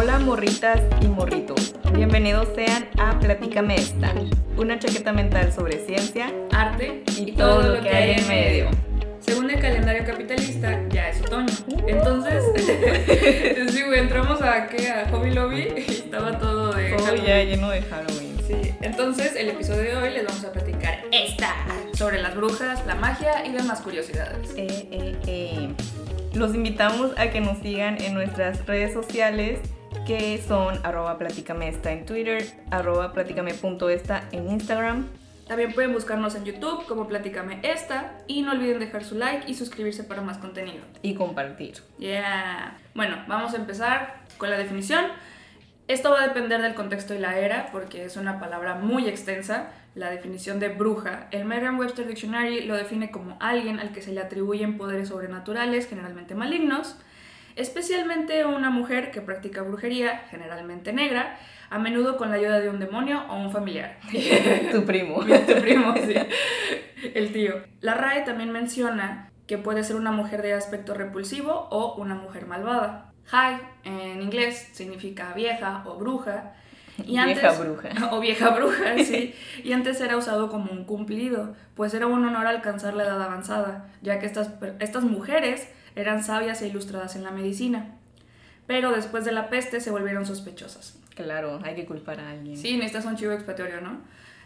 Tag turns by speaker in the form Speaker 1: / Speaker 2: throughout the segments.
Speaker 1: Hola morritas y morritos, bienvenidos sean a Platícame esta, una chaqueta mental sobre ciencia,
Speaker 2: arte
Speaker 1: y todo lo que hay en medio.
Speaker 2: Según el calendario capitalista, ya es otoño. Entonces, sí, güey, entramos a, ¿qué? a Hobby Lobby y estaba todo de
Speaker 1: Todo
Speaker 2: Halloween.
Speaker 1: ya lleno de Halloween.
Speaker 2: Sí, entonces el episodio de hoy les vamos a platicar esta sobre las brujas, la magia y demás curiosidades.
Speaker 1: Eh, eh, eh. Los invitamos a que nos sigan en nuestras redes sociales que son arroba platícame esta en Twitter, arroba platícame.esta en Instagram.
Speaker 2: También pueden buscarnos en YouTube como Platícame Esta y no olviden dejar su like y suscribirse para más contenido.
Speaker 1: y compartir.
Speaker 2: Yeah. Bueno, vamos a empezar con la definición. Esto va a depender del contexto y la era, porque es una palabra muy extensa. La definición de bruja, el Merriam-Webster Dictionary lo define como alguien al que se le atribuyen poderes sobrenaturales, generalmente malignos, especialmente una mujer que practica brujería, generalmente negra, a menudo con la ayuda de un demonio o un familiar.
Speaker 1: tu primo.
Speaker 2: Tu primo, sí. El tío. La RAE también menciona que puede ser una mujer de aspecto repulsivo o una mujer malvada. High en inglés significa vieja o bruja. Y
Speaker 1: Vieja bruja.
Speaker 2: O vieja bruja, sí. Y antes era usado como un cumplido, pues era un honor alcanzar la edad avanzada, ya que estas, estas mujeres eran sabias e ilustradas en la medicina. Pero después de la peste se volvieron sospechosas.
Speaker 1: Claro, hay que culpar a alguien.
Speaker 2: Sí, necesitas un chivo expiatorio, ¿no?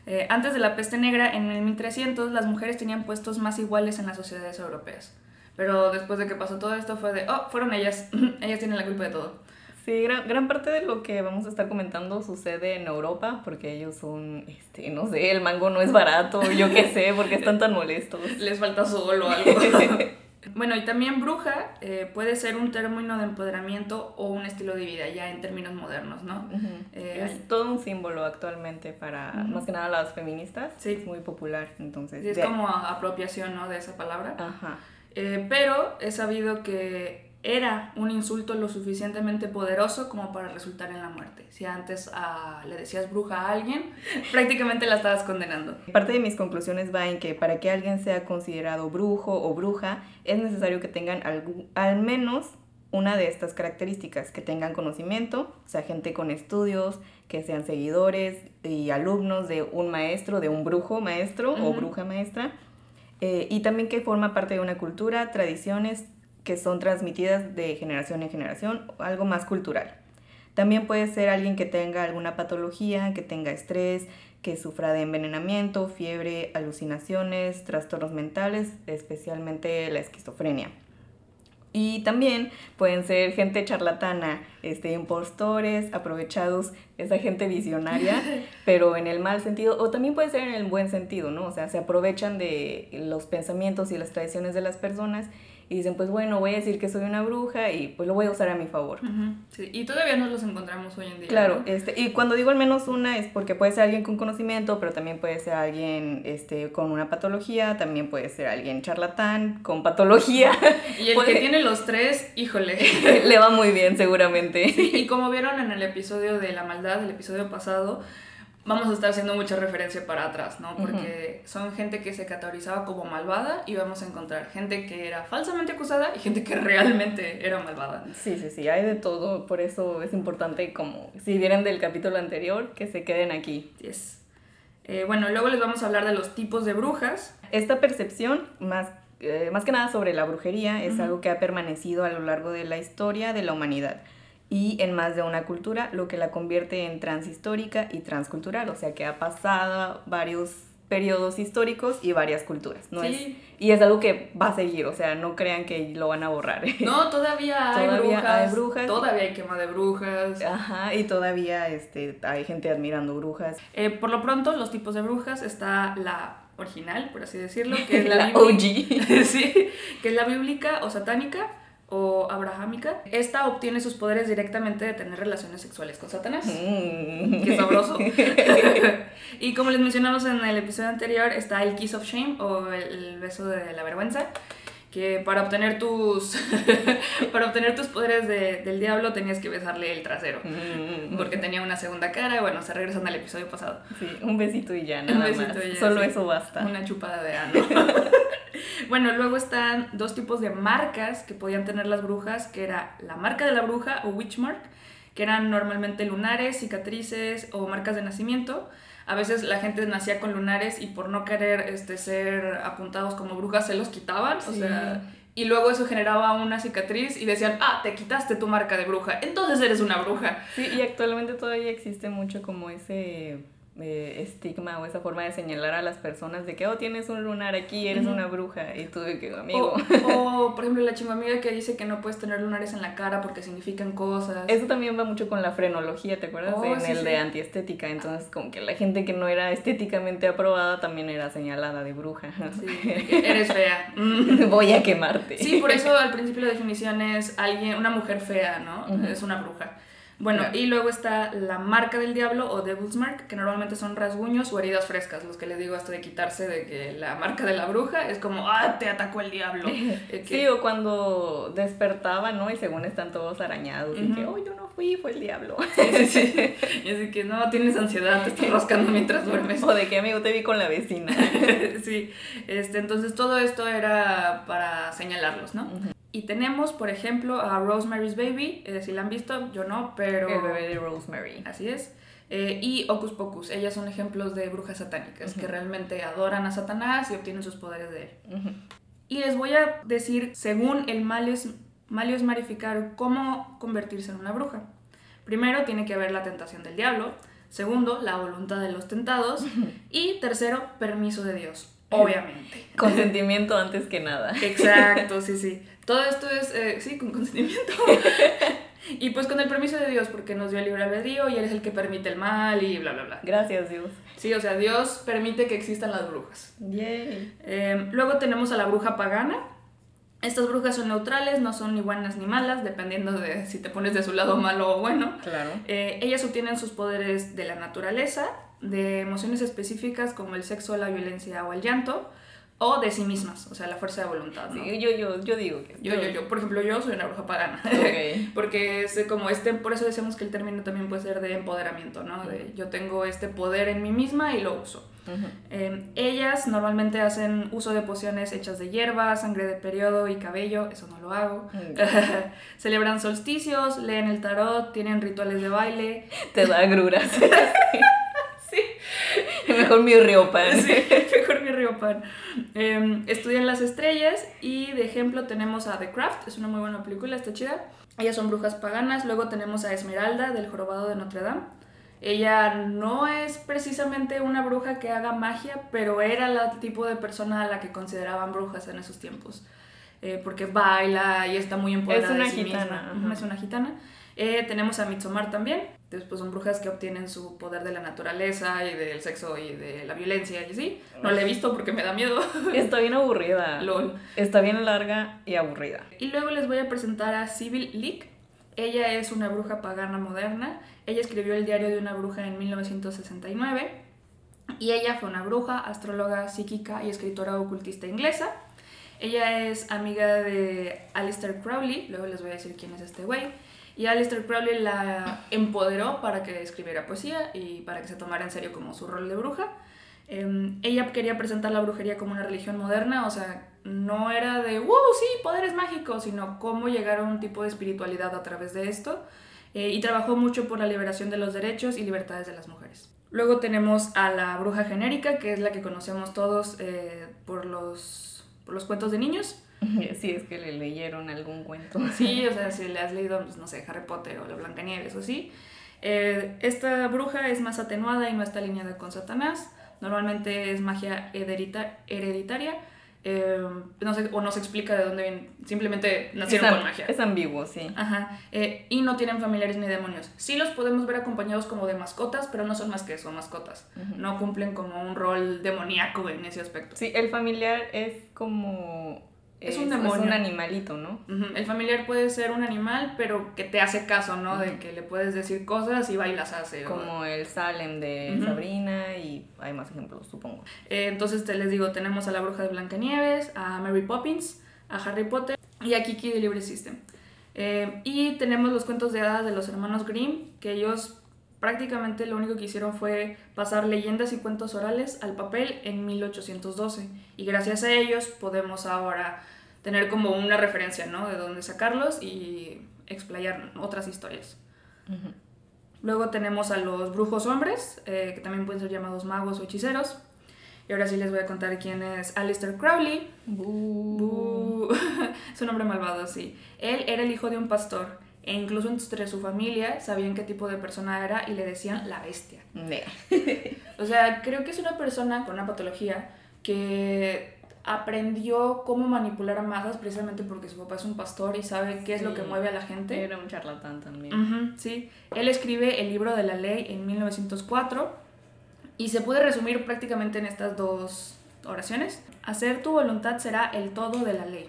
Speaker 2: Eh, antes de la peste negra, en el 1300, las mujeres tenían puestos más iguales en las sociedades europeas. Pero después de que pasó todo esto fue de, oh, fueron ellas, ellas tienen la culpa de todo.
Speaker 1: Sí, gran, gran parte de lo que vamos a estar comentando sucede en Europa porque ellos son, este, no sé, el mango no es barato, yo qué sé, porque están tan molestos.
Speaker 2: Les falta sol o algo. bueno, y también bruja eh, puede ser un término de empoderamiento o un estilo de vida, ya en términos modernos, ¿no? Eh,
Speaker 1: es todo un símbolo actualmente para, más que nada, las feministas.
Speaker 2: Sí.
Speaker 1: Es muy popular, entonces.
Speaker 2: Es
Speaker 1: de-
Speaker 2: como apropiación, ¿no? De esa palabra.
Speaker 1: Ajá.
Speaker 2: Eh, pero he sabido que era un insulto lo suficientemente poderoso como para resultar en la muerte. Si antes ah, le decías bruja a alguien, prácticamente la estabas condenando.
Speaker 1: Parte de mis conclusiones va en que para que alguien sea considerado brujo o bruja, es necesario que tengan al menos una de estas características, que tengan conocimiento, o sea, gente con estudios, que sean seguidores y alumnos de un maestro, de un brujo maestro o bruja maestra, eh, y también que forma parte de una cultura, tradiciones que son transmitidas de generación en generación, algo más cultural. También puede ser alguien que tenga alguna patología, que tenga estrés, que sufra de envenenamiento, fiebre, alucinaciones, trastornos mentales, especialmente la esquizofrenia. Y también pueden ser gente charlatana, este, impostores, aprovechados, esa gente visionaria, pero en el mal sentido, o también puede ser en el buen sentido, ¿no? O sea, se aprovechan de los pensamientos y las tradiciones de las personas y dicen, pues bueno, voy a decir que soy una bruja y pues lo voy a usar a mi favor.
Speaker 2: Sí, Y todavía nos los encontramos hoy en día.
Speaker 1: Claro,
Speaker 2: ¿no?
Speaker 1: este, y cuando digo al menos una es porque puede ser alguien con conocimiento, pero también puede ser alguien este, con una patología, también puede ser alguien charlatán con patología.
Speaker 2: Y el
Speaker 1: puede-
Speaker 2: que tiene los tres, híjole.
Speaker 1: Le va muy bien seguramente.
Speaker 2: Y como vieron en el episodio de la maldad, el episodio pasado, vamos a estar haciendo mucha referencia para atrás, ¿no? Porque son gente que se categorizaba como malvada y vamos a encontrar gente que era falsamente acusada y gente que realmente era malvada.
Speaker 1: Sí, sí, sí, hay de todo, por eso es importante como si vienen del capítulo anterior, que se queden aquí.
Speaker 2: Yes. Eh, bueno, luego les vamos a hablar de los tipos de brujas.
Speaker 1: Esta percepción, más, eh, más que nada sobre la brujería, es
Speaker 2: Ujú.
Speaker 1: algo que ha permanecido a lo largo de la historia de la humanidad y en más de una cultura, lo que la convierte en transhistórica y transcultural, o sea que ha pasado varios periodos históricos y varias culturas, ¿no
Speaker 2: Sí.
Speaker 1: es? Y es algo que va a seguir, o sea, no crean que lo van a borrar.
Speaker 2: No, todavía hay
Speaker 1: Todavía
Speaker 2: brujas.
Speaker 1: hay brujas.
Speaker 2: Todavía hay quema de brujas.
Speaker 1: Ajá, y todavía este, hay gente admirando brujas.
Speaker 2: Eh, por lo pronto, los tipos de brujas está la original, por así decirlo, que es la,
Speaker 1: La. OG.
Speaker 2: sí, que es la bíblica o satánica o abrahámica. Esta obtiene sus poderes directamente de tener relaciones sexuales con Satanás.
Speaker 1: Mm.
Speaker 2: Qué sabroso. y como les mencionamos en el episodio anterior, está el Kiss of Shame o el, el beso de la vergüenza. Que para obtener tus. para obtener tus poderes de- del diablo tenías que besarle el trasero.
Speaker 1: Mm.
Speaker 2: Porque tenía una segunda cara. Bueno, se regresan al episodio pasado.
Speaker 1: Sí, un besito y ya,
Speaker 2: Un
Speaker 1: nada
Speaker 2: besito
Speaker 1: más.
Speaker 2: y ya,
Speaker 1: Solo
Speaker 2: sí.
Speaker 1: eso basta.
Speaker 2: Una chupada de ano. bueno, luego están dos tipos de marcas que podían tener las brujas, que era la marca de la bruja o witch mark, que eran normalmente lunares, cicatrices o marcas de nacimiento. A veces la gente nacía con lunares y por no querer este, ser apuntados como brujas se los quitaban, o sea, y luego eso generaba una cicatriz y decían, ah, te quitaste tu marca de bruja, entonces eres una bruja.
Speaker 1: Sí, y actualmente todavía existe mucho como ese eh, estigma o esa forma de señalar a las personas de que, oh, tienes un lunar aquí, eres una bruja, y tú de que, amigo.
Speaker 2: O, o, por ejemplo, la chingamiga que dice que no puedes tener lunares en la cara porque significan cosas.
Speaker 1: Eso también va mucho con la frenología, ¿te acuerdas?
Speaker 2: Oh,
Speaker 1: en
Speaker 2: sí,
Speaker 1: el
Speaker 2: sí.
Speaker 1: de antiestética, entonces como que la gente que no era estéticamente aprobada también era señalada de bruja.
Speaker 2: Sí, eres fea.
Speaker 1: Voy a quemarte.
Speaker 2: Sí, por eso al principio la definición es alguien, una mujer fea, ¿no? Es una bruja. Bueno, y luego está la marca del diablo o Devil's Mark, que normalmente son rasguños o heridas frescas, los que les digo hasta de quitarse de que la marca de la bruja es como, ah, te atacó el diablo. Eh, que-
Speaker 1: Sí, o cuando despertaba, ¿no? Y según están todos arañados, y que, oh, yo no fui, fue el diablo.
Speaker 2: Sí, sí, sí. Y así que no, tienes ansiedad, te estás rascando mientras duermes.
Speaker 1: o de que, amigo, te vi con la vecina.
Speaker 2: sí, este, entonces todo esto era para señalarlos, ¿no? Y tenemos, por ejemplo, a Rosemary's Baby, eh, si la han visto, yo no, pero...
Speaker 1: El bebé de Rosemary.
Speaker 2: Así es. Eh, y Hocus Pocus, ellas son ejemplos de brujas satánicas que realmente adoran a Satanás y obtienen sus poderes de él. Y les voy a decir, según el Malius, Malius Marificarum, cómo convertirse en una bruja. Primero, tiene que haber la tentación del diablo. Segundo, la voluntad de los tentados. Y tercero, permiso de Dios, obviamente.
Speaker 1: Consentimiento antes que nada.
Speaker 2: Exacto, sí, sí. Todo esto es, eh, sí, con consentimiento. y pues con el permiso de Dios, porque nos dio el libre albedrío y Él es el que permite el mal y bla, bla, bla.
Speaker 1: Gracias, Dios.
Speaker 2: Sí, o sea, Dios permite que existan las brujas.
Speaker 1: Yay.
Speaker 2: Eh, luego tenemos a la bruja pagana. Estas brujas son neutrales, no son ni buenas ni malas, dependiendo de si te pones de su lado malo o bueno.
Speaker 1: Claro.
Speaker 2: Eh, ellas obtienen sus poderes de la naturaleza, de emociones específicas como el sexo, la violencia o el llanto, o de sí mismas, o sea, la fuerza de voluntad. ¿no?
Speaker 1: Sí, yo, yo, yo digo que.
Speaker 2: Yo, yo, yo, por ejemplo, yo soy una bruja pagana.
Speaker 1: Ok.
Speaker 2: Porque es como este, por eso decimos que el término también puede ser de empoderamiento, ¿no? De yo tengo este poder en mí misma y lo uso.
Speaker 1: Ujú.
Speaker 2: Eh, ellas normalmente hacen uso de pociones hechas de hierba, sangre de periodo y cabello, eso no lo hago. Celebran solsticios, leen el tarot, tienen rituales de baile.
Speaker 1: Te da agruras. Mejor mi riopan.
Speaker 2: sí, mejor mi riopan. Eh, estudian las estrellas y de ejemplo tenemos a The Craft, es una muy buena película, está chida. Ellas son brujas paganas. Luego tenemos a Esmeralda del Jorobado de Notre Dame. Ella no es precisamente una bruja que haga magia, pero era el tipo de persona a la que consideraban brujas en esos tiempos. Eh, porque baila y está muy empoderada
Speaker 1: Es una
Speaker 2: de sí
Speaker 1: gitana,
Speaker 2: misma. Es una gitana. Eh, tenemos a Midsommar también. Después son brujas que obtienen su poder de la naturaleza y del sexo y de la violencia y así. No la he visto porque me da miedo.
Speaker 1: Está bien aburrida.
Speaker 2: LOL.
Speaker 1: Está bien larga y aburrida.
Speaker 2: Y luego les voy a presentar a Sibyl Leek. Ella es una bruja pagana moderna. Ella escribió el diario de una bruja en 1969. Y ella fue una bruja, astróloga, psíquica y escritora ocultista inglesa. Ella es amiga de Aleister Crowley. Luego les voy a decir quién es este güey. Y Aleister Crowley la empoderó para que escribiera poesía y para que se tomara en serio como su rol de bruja. Eh, ella quería presentar la brujería como una religión moderna, o sea, no era de, wow, sí, poderes mágicos, sino cómo llegar a un tipo de espiritualidad a través de esto. Eh, y trabajó mucho por la liberación de los derechos y libertades de las mujeres. Luego tenemos a la bruja genérica, que es la que conocemos todos eh, por, los, por los cuentos de niños.
Speaker 1: Si es que le leyeron algún cuento.
Speaker 2: Sí, o sea, si le has leído, pues, no sé, Harry Potter o la Blancanieves o así. Eh, esta bruja es más atenuada y no está alineada con Satanás. Normalmente es magia heredita- hereditaria. eh, no sé, o no se explica de dónde vienen. Simplemente nacieron
Speaker 1: es,
Speaker 2: con magia.
Speaker 1: es ambiguo, sí.
Speaker 2: Ajá. eh, y no tienen familiares ni demonios. Sí los podemos ver acompañados como de mascotas, pero no son más que eso, mascotas. No cumplen como un rol demoníaco en ese aspecto.
Speaker 1: Sí, el familiar es como...
Speaker 2: Es un demonio.
Speaker 1: un animalito, ¿no?
Speaker 2: El familiar puede ser un animal, pero que te hace caso, ¿no? De que le puedes decir cosas y va y las hace. o-
Speaker 1: Como el Salem de. Sabrina y hay más ejemplos, supongo.
Speaker 2: Eh, entonces te les digo, tenemos a la bruja de Blancanieves, a Mary Poppins, a Harry Potter y a Kiki de Libre System. Eh, y tenemos los cuentos de hadas de los hermanos Grimm, que ellos prácticamente lo único que hicieron fue pasar leyendas y cuentos orales al papel en 1812. Y gracias a ellos podemos ahora tener como una referencia, ¿no? De dónde sacarlos y explayar otras historias. Luego tenemos a los brujos hombres, eh, que también pueden ser llamados magos o hechiceros. Y ahora sí les voy a contar quién es Alistair Crowley. es un hombre malvado, sí. Él era el hijo de un pastor e incluso entre su familia sabían qué tipo de persona era y le decían la bestia. o sea, creo que es una persona con una patología que aprendió cómo manipular a masas precisamente porque su papá es un pastor y sabe qué es lo que mueve a la gente.
Speaker 1: Era un charlatán también.
Speaker 2: sí, él escribe el libro de la ley en 1904 y se puede resumir prácticamente en estas dos oraciones. Hacer tu voluntad será el todo de la ley.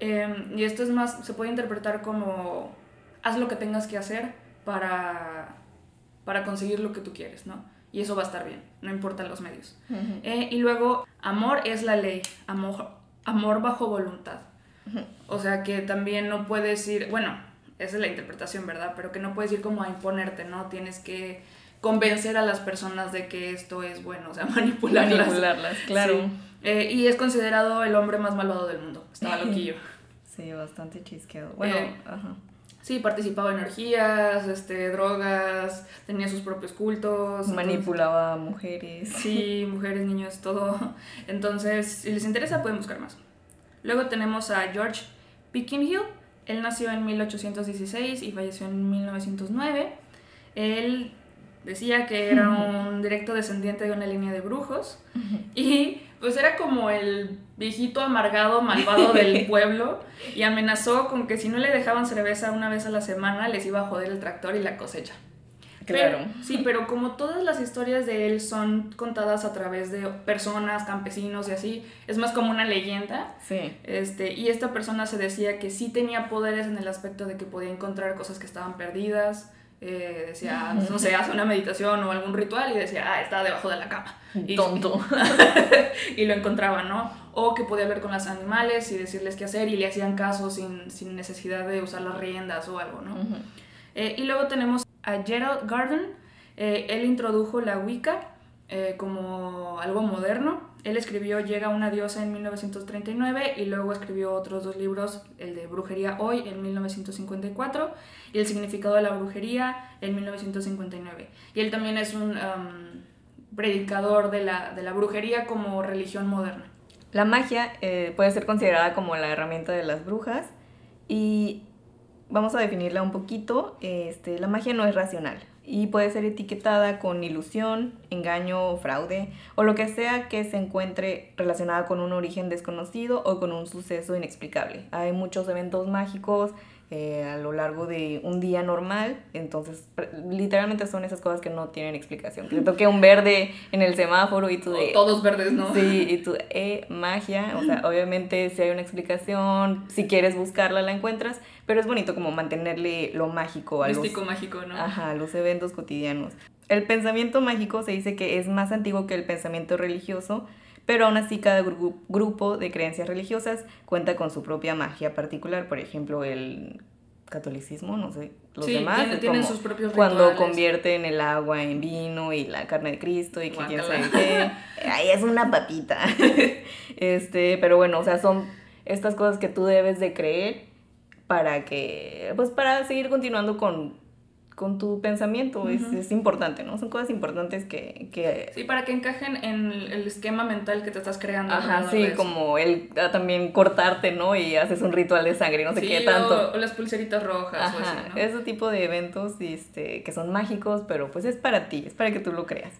Speaker 2: Em, y esto es más, se puede interpretar como haz lo que tengas que hacer para, para conseguir lo que tú quieres, ¿no? Y eso va a estar bien, no importan los medios. Eh, y luego, amor es la ley, amor, amor bajo voluntad. O sea que también no puedes ir, bueno, esa es la interpretación, ¿verdad? Pero que no puedes ir como a imponerte, ¿no? Tienes que convencer a las personas de que esto es bueno, o sea, manipularlas.
Speaker 1: Manipularlas, claro.
Speaker 2: Eh, y es considerado el hombre más malvado del mundo. Estaba loquillo.
Speaker 1: Sí, bastante chisqueado. Bueno,
Speaker 2: eh, ajá. Sí, participaba en energías, este, drogas, tenía sus propios cultos.
Speaker 1: Manipulaba a mujeres.
Speaker 2: Sí, mujeres, niños, todo. Entonces, si les interesa, pueden buscar más. Luego tenemos a George Hill. Él nació en 1816 y falleció en 1909. Él decía que era un directo descendiente de una línea de brujos y pues era como el viejito amargado, malvado del pueblo y amenazó con que si no le dejaban cerveza una vez a la semana les iba a joder el tractor y la cosecha.
Speaker 1: Claro.
Speaker 2: sí, pero como todas las historias de él son contadas a través de personas, campesinos y así, es más como una leyenda.
Speaker 1: Sí.
Speaker 2: Este, y esta persona se decía que sí tenía poderes en el aspecto de que podía encontrar cosas que estaban perdidas, eh, decía, no sé, hace una meditación o algún ritual y decía, ah, está debajo de la cama. Y,
Speaker 1: Tonto.
Speaker 2: y lo encontraba, ¿no? O que podía ver con los animales y decirles qué hacer y le hacían caso sin, necesidad de usar las riendas o algo, ¿no? Eh, y luego tenemos a Gerald Garden, eh, él introdujo la Wicca como algo moderno él escribió Llega una diosa en 1939 y luego escribió otros dos libros, el de Brujería Hoy en 1954 y El significado de la brujería en 1959. Y él también es un predicador de la, de la, brujería como religión moderna.
Speaker 1: La magia eh, puede ser considerada como la herramienta de las brujas y vamos a definirla un poquito. Este, la magia no es racional y puede ser etiquetada con ilusión, engaño, fraude o lo que sea que se encuentre relacionada con un origen desconocido o con un suceso inexplicable. Hay muchos eventos mágicos eh, a lo largo de un día normal, entonces literalmente son esas cosas que no tienen explicación. Que toque un verde en el semáforo y tú de...
Speaker 2: todos verdes, ¿no?
Speaker 1: Sí, y tú, eh, magia, o sea, obviamente si hay una explicación, si quieres buscarla la encuentras, pero es bonito como mantenerle lo mágico
Speaker 2: a Místico mágico, ¿no?
Speaker 1: Ajá, los eventos cotidianos. El pensamiento mágico se dice que es más antiguo que el pensamiento religioso, pero aún así cada grupo de creencias religiosas cuenta con su propia magia particular, por ejemplo, el catolicismo, no sé, los demás.
Speaker 2: tienen sus propios
Speaker 1: Cuando convierten el agua en vino y la carne de Cristo y que quién sabe qué. Ahí es una papita. este, pero bueno, o sea, son estas cosas que tú debes de creer para que, pues para seguir continuando con, con tu pensamiento, es, es, importante, ¿no? Son cosas importantes que, que...
Speaker 2: Sí, para que encajen en el esquema mental que te estás creando.
Speaker 1: Ajá, sí, como el ah, también cortarte, ¿no? Y haces un ritual de sangre, no sé qué tanto.
Speaker 2: O, las pulseritas rojas.
Speaker 1: Ajá, o así, ¿no? ese tipo de eventos este, que son mágicos, pero pues es para ti, es para que tú lo creas.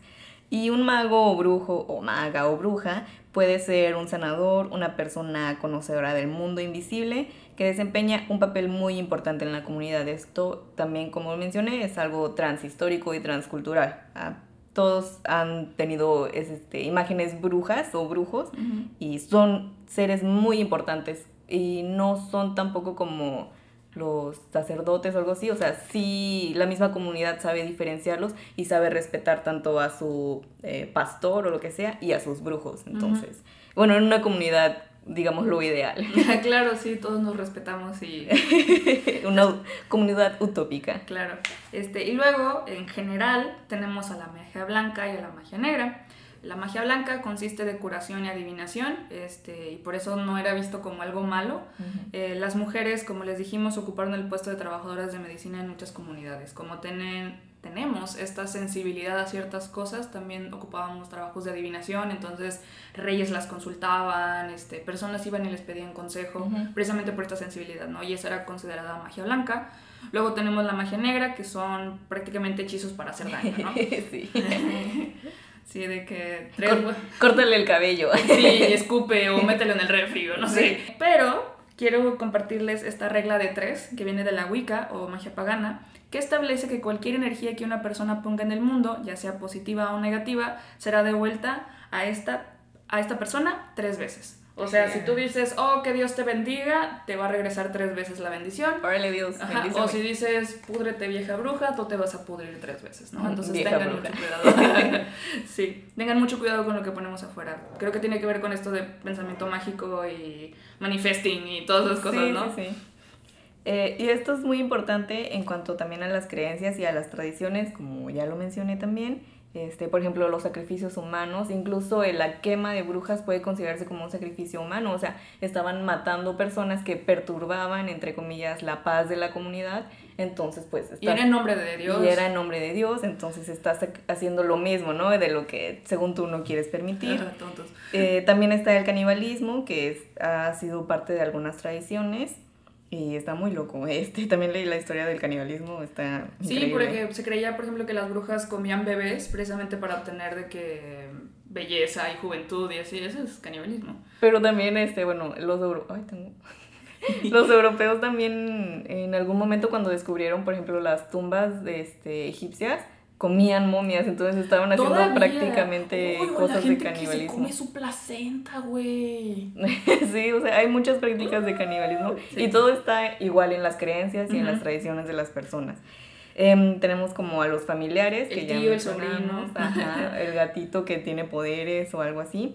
Speaker 1: Y un mago o brujo o maga o bruja puede ser un sanador, una persona conocedora del mundo invisible que desempeña un papel muy importante en la comunidad. Esto también, como mencioné, es algo transhistórico y transcultural. ¿ah? Todos han tenido este, imágenes brujas o brujos y son seres muy importantes y no son tampoco como los sacerdotes o algo así, o sea, sí la misma comunidad sabe diferenciarlos y sabe respetar tanto a su eh, pastor o lo que sea y a sus brujos. Entonces, bueno, en una comunidad digamos, lo ideal.
Speaker 2: claro, sí, todos nos respetamos y...
Speaker 1: Una comunidad utópica.
Speaker 2: Claro. Este, y luego, en general, tenemos a la magia blanca y a la magia negra. La magia blanca consiste de curación y adivinación, este, y por eso no era visto como algo malo. Eh, las mujeres, como les dijimos, ocuparon el puesto de trabajadoras de medicina en muchas comunidades. Como tienen, tenemos esta sensibilidad a ciertas cosas, también ocupábamos trabajos de adivinación, entonces reyes las consultaban, este, personas iban y les pedían consejo, precisamente por esta sensibilidad, ¿no? Y esa era considerada magia blanca. Luego tenemos la magia negra, que son prácticamente hechizos para hacer daño, ¿no? sí. Sí, de que...
Speaker 1: córtale el cabello.
Speaker 2: Sí, y escupe o mételo en el refri no sé. Pero quiero compartirles esta regla de tres que viene de la Wicca o magia pagana, que establece que cualquier energía que una persona ponga en el mundo, ya sea positiva o negativa, será devuelta a esta, a esta persona tres veces. O sea, si tú dices, oh, que Dios te bendiga, te va a regresar tres veces la bendición.
Speaker 1: Órale, Dios.
Speaker 2: O si dices, púdrete vieja bruja, tú te vas a pudrir tres veces, ¿no? Entonces tengan mucho cuidado. sí, tengan mucho cuidado con lo que ponemos afuera. Creo que tiene que ver con esto de pensamiento mágico y manifesting y todas esas cosas, ¿no?
Speaker 1: Sí, sí. Eh, y esto es muy importante en cuanto también a las creencias y a las tradiciones, como ya lo mencioné también este, por ejemplo, los sacrificios humanos, incluso la quema de brujas puede considerarse como un sacrificio humano, o sea, estaban matando personas que perturbaban, entre comillas, la paz de la comunidad, entonces pues...
Speaker 2: y era en nombre de Dios.
Speaker 1: Y era en nombre de Dios, entonces estás haciendo lo mismo, ¿no? De lo que según tú no quieres permitir. Eh, también está el canibalismo, que es, ha sido parte de algunas tradiciones. Y está muy loco. Este, también leí la historia del canibalismo, está
Speaker 2: Sí, porque se creía, por ejemplo, que las brujas comían bebés precisamente para obtener de que belleza y juventud y así, eso es canibalismo.
Speaker 1: Pero también, este, bueno, los, los europeos también en algún momento cuando descubrieron, por ejemplo, las tumbas de, este, egipcias, comían momias, entonces estaban haciendo prácticamente cosas de canibalismo. se
Speaker 2: come su placenta, güey.
Speaker 1: sí, o sea, hay muchas prácticas de canibalismo y todo está igual en las creencias y en las tradiciones de las personas. Em, tenemos como a los familiares,
Speaker 2: que ya el sobrino,
Speaker 1: el gatito que tiene poderes o algo así.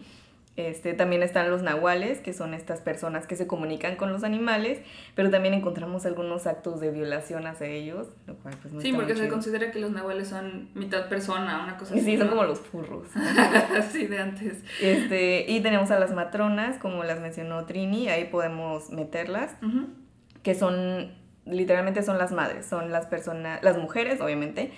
Speaker 1: Este, también están los nahuales, que son estas personas que se comunican con los animales, pero también encontramos algunos actos de violación hacia ellos, lo cual pues no
Speaker 2: Sí, porque se considera que los nahuales son mitad persona, una cosa así.
Speaker 1: Sí, son como los furros.
Speaker 2: sí, de antes.
Speaker 1: Este, y tenemos a las matronas, como las mencionó Trini, ahí podemos meterlas, que son literalmente son las madres, son las personas, las mujeres, obviamente,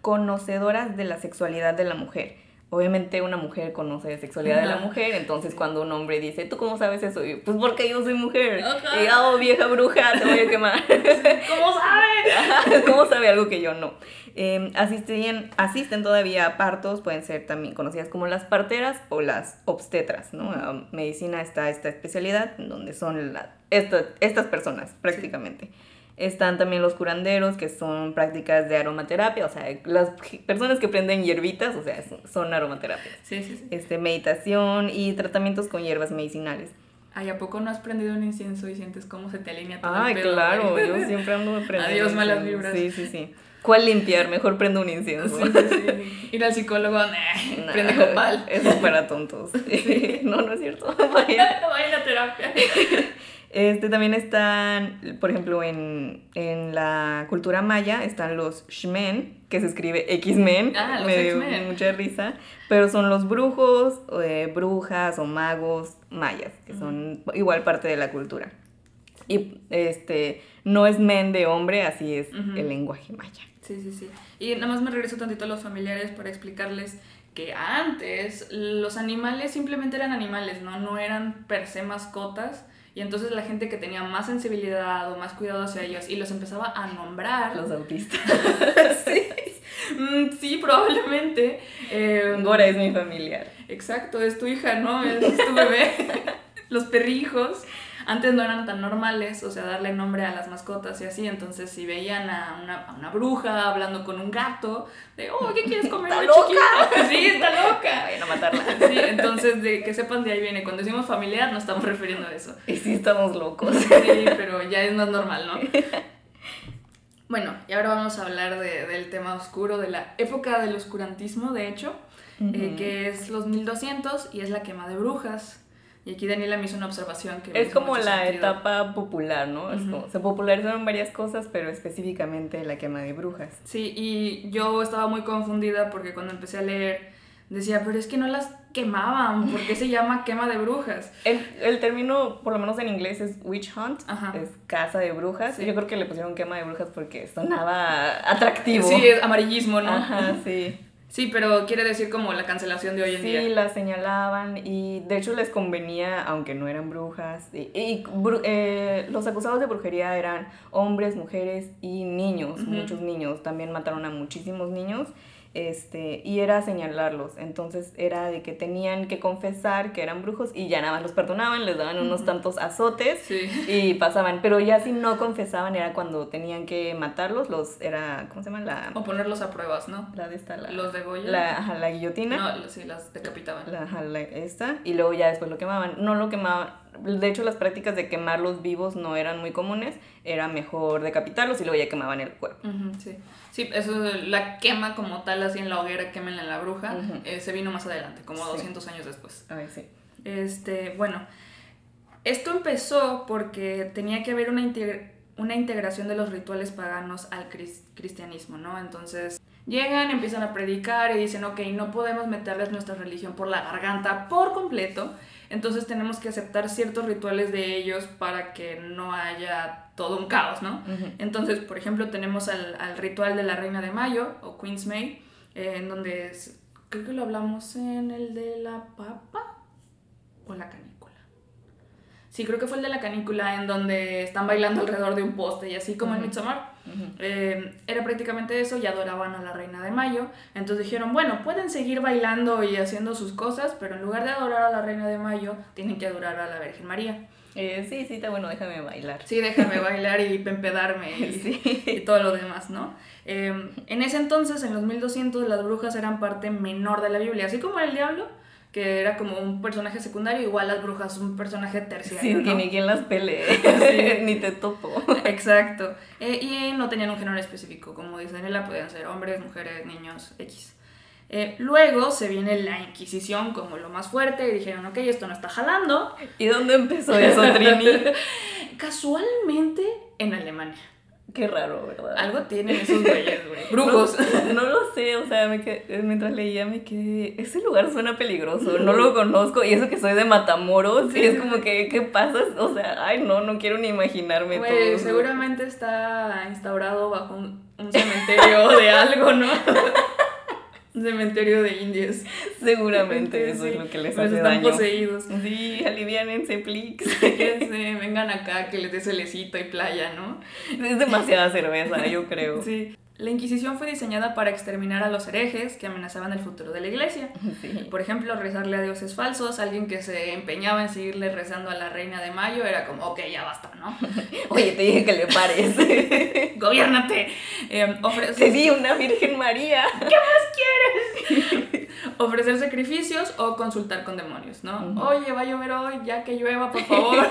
Speaker 1: conocedoras de la sexualidad de la mujer obviamente una mujer conoce la sexualidad de la mujer, entonces cuando un hombre dice, ¿tú cómo sabes eso? pues porque yo soy mujer. Y, oh, vieja bruja, te voy a quemar.
Speaker 2: ¿Cómo sabe?
Speaker 1: ¿Cómo sabe algo que yo no? Eh, asisten, asisten todavía a partos, pueden ser también conocidas como las parteras o las obstetras, ¿no? medicina está esta especialidad donde son la, estas personas prácticamente. Están también los curanderos, que son prácticas de aromaterapia, o sea, las personas que prenden hierbitas, o sea, son aromaterapias.
Speaker 2: Sí, sí, sí.
Speaker 1: Este, meditación y tratamientos con hierbas medicinales.
Speaker 2: Ay, ¿a poco no has prendido un incienso y sientes cómo se te alinea todo
Speaker 1: Ay,
Speaker 2: el pedo,
Speaker 1: claro, yo siempre ando prendiendo.
Speaker 2: Adiós, malas vibras.
Speaker 1: Sí, sí, sí. ¿Cuál limpiar? Mejor prendo un incienso.
Speaker 2: Sí, sí. Ir al psicólogo, nah, prende copal.
Speaker 1: Eso es para tontos. no, no es cierto.
Speaker 2: Vaya, vaya a terapia.
Speaker 1: Este, también están, por ejemplo, en, la cultura maya están los shmen, que se escribe X-Men.
Speaker 2: Ah, me dio
Speaker 1: mucha risa. Pero son los brujos, eh, brujas o magos mayas, que son igual parte de la cultura. Y este, no es men de hombre, así es el lenguaje maya.
Speaker 2: Sí, sí, sí. Y nada más me regreso tantito a los familiares para explicarles que antes los animales simplemente eran animales, ¿no? No eran per se mascotas y entonces la gente que tenía más sensibilidad o más cuidado hacia ellos y los empezaba a nombrar.
Speaker 1: Los autistas.
Speaker 2: sí. Mm, sí, probablemente.
Speaker 1: Eh, Gora es mi familiar.
Speaker 2: Exacto, es tu hija, ¿no? Es tu bebé. los perrijos antes no eran tan normales, o sea, darle nombre a las mascotas y así, entonces si veían a una, a una bruja hablando con un gato, de, oh, ¿qué quieres comer?
Speaker 1: ¡Está loca!
Speaker 2: Sí, está loca.
Speaker 1: Vayan a matarla.
Speaker 2: Sí, entonces de que sepan de ahí viene, cuando decimos familiar no estamos refiriendo a eso.
Speaker 1: Y sí estamos locos.
Speaker 2: Sí, pero ya es más normal, ¿no? Bueno, y ahora vamos a hablar de, del tema oscuro, de la época del oscurantismo, de hecho, eh, que es los 1200 y es la quema de brujas. Y aquí Daniela me hizo una observación que...
Speaker 1: Es como la etapa popular, ¿no? se popularizaron varias cosas, pero específicamente la quema de brujas.
Speaker 2: Sí, y yo estaba muy confundida porque cuando empecé a leer decía, pero es que no las quemaban, ¿por qué se llama quema de brujas?
Speaker 1: El, el término, por lo menos en inglés, es witch hunt,
Speaker 2: Ajá.
Speaker 1: es caza de brujas.
Speaker 2: Sí.
Speaker 1: Yo creo que le pusieron quema de brujas porque sonaba atractivo.
Speaker 2: Sí, es amarillismo, ¿no?
Speaker 1: Ajá, sí.
Speaker 2: Sí, pero quiere decir como la cancelación de hoy en
Speaker 1: Sí,
Speaker 2: día.
Speaker 1: las señalaban y de hecho les convenía, aunque no eran brujas. Y, y bru- eh, los acusados de brujería eran hombres, mujeres y niños, muchos niños. También mataron a muchísimos niños. Este, y era señalarlos, entonces era de que tenían que confesar que eran brujos y ya nada más los perdonaban, les daban unos tantos azotes
Speaker 2: Sí.
Speaker 1: y pasaban, pero ya si no confesaban era cuando tenían que matarlos, los era, ¿cómo se llama? La,
Speaker 2: O ponerlos a pruebas, ¿no?
Speaker 1: la de esta, la,
Speaker 2: Los de Goya.
Speaker 1: la, ajá, la guillotina.
Speaker 2: No, sí, las decapitaban.
Speaker 1: La, ajá, la- esta, y luego ya después lo quemaban. No lo quemaban. De hecho, las prácticas de quemarlos vivos no eran muy comunes. Era mejor decapitarlos y luego ya quemaban el cuerpo.
Speaker 2: Ujú, sí. Sí, eso la quema como tal, así en la hoguera, quemenla en la bruja, eh, se vino más adelante, como
Speaker 1: Sí.
Speaker 2: 200 años después.
Speaker 1: Ay, sí.
Speaker 2: Este, bueno, esto empezó porque tenía que haber una, una integración de los rituales paganos al cris- cristianismo, ¿no? Entonces llegan, empiezan a predicar y dicen, ok, no podemos meterles nuestra religión por la garganta por completo, entonces tenemos que aceptar ciertos rituales de ellos para que no haya todo un caos, ¿no? Entonces, por ejemplo, tenemos al, al ritual de la Reina de Mayo o Queen's May, eh, en donde es- creo que lo hablamos en el de la papa o la canícula. Sí, creo que fue el de la canícula en donde están bailando alrededor de un poste y así como en
Speaker 1: Ujú.
Speaker 2: Eh, era prácticamente eso y adoraban a la Reina de Mayo. Entonces dijeron, bueno, pueden seguir bailando y haciendo sus cosas, pero en lugar de adorar a la Reina de Mayo, tienen que adorar a la Virgen María.
Speaker 1: Eh, sí, sí, está bueno, déjame bailar.
Speaker 2: Sí, déjame bailar y empedarme y,
Speaker 1: Sí.
Speaker 2: y todo lo demás, ¿no? Eh, en ese entonces, en los 1200, las brujas eran parte menor de la Biblia, así como el diablo, que era como un personaje secundario, igual las brujas un personaje terciario.
Speaker 1: Sí, que
Speaker 2: ¿no?
Speaker 1: ni quien las pelee,
Speaker 2: Sí.
Speaker 1: ni te topo.
Speaker 2: Exacto. Eh, y no tenían un género específico, como dice Daniela, podían ser hombres, mujeres, niños, X. Eh, luego se viene la Inquisición como lo más fuerte y dijeron, ok, esto no está jalando.
Speaker 1: ¿Y dónde empezó eso, Trini?
Speaker 2: Casualmente en Alemania.
Speaker 1: Qué raro, ¿verdad?
Speaker 2: Algo tienen esos güeyes, güey. Brujos.
Speaker 1: No, no lo sé, o sea, me quedé- mientras leía me quedé, ese lugar suena peligroso, no lo conozco, y eso que soy de Matamoros, y es como que, ¿qué pasa? O sea, ay, no, no quiero ni imaginarme
Speaker 2: Güey,
Speaker 1: todo.
Speaker 2: seguramente está instaurado bajo un, un cementerio de algo, ¿no? cementerio de indios.
Speaker 1: Seguramente eso
Speaker 2: Sí,
Speaker 1: es lo que les
Speaker 2: pues
Speaker 1: hace
Speaker 2: están
Speaker 1: daño.
Speaker 2: poseídos.
Speaker 1: Sí, aliviánense,
Speaker 2: sé, vengan acá que les dé solecito y playa, ¿no?
Speaker 1: Es demasiada cerveza, yo creo.
Speaker 2: Sí. La Inquisición fue diseñada para exterminar a los herejes que amenazaban el futuro de la iglesia.
Speaker 1: Sí.
Speaker 2: Por ejemplo, rezarle a dioses falsos, alguien que se empeñaba en seguirle rezando a la reina de Mayo era como, ok, ya basta, ¿no?
Speaker 1: Oye, te dije que le pares.
Speaker 2: Gobiérnate. Eh, ofre-
Speaker 1: Te di una Virgen María.
Speaker 2: ofrecer sacrificios o consultar con demonios, ¿no? Oye, va a llover hoy, ya que llueva, por favor.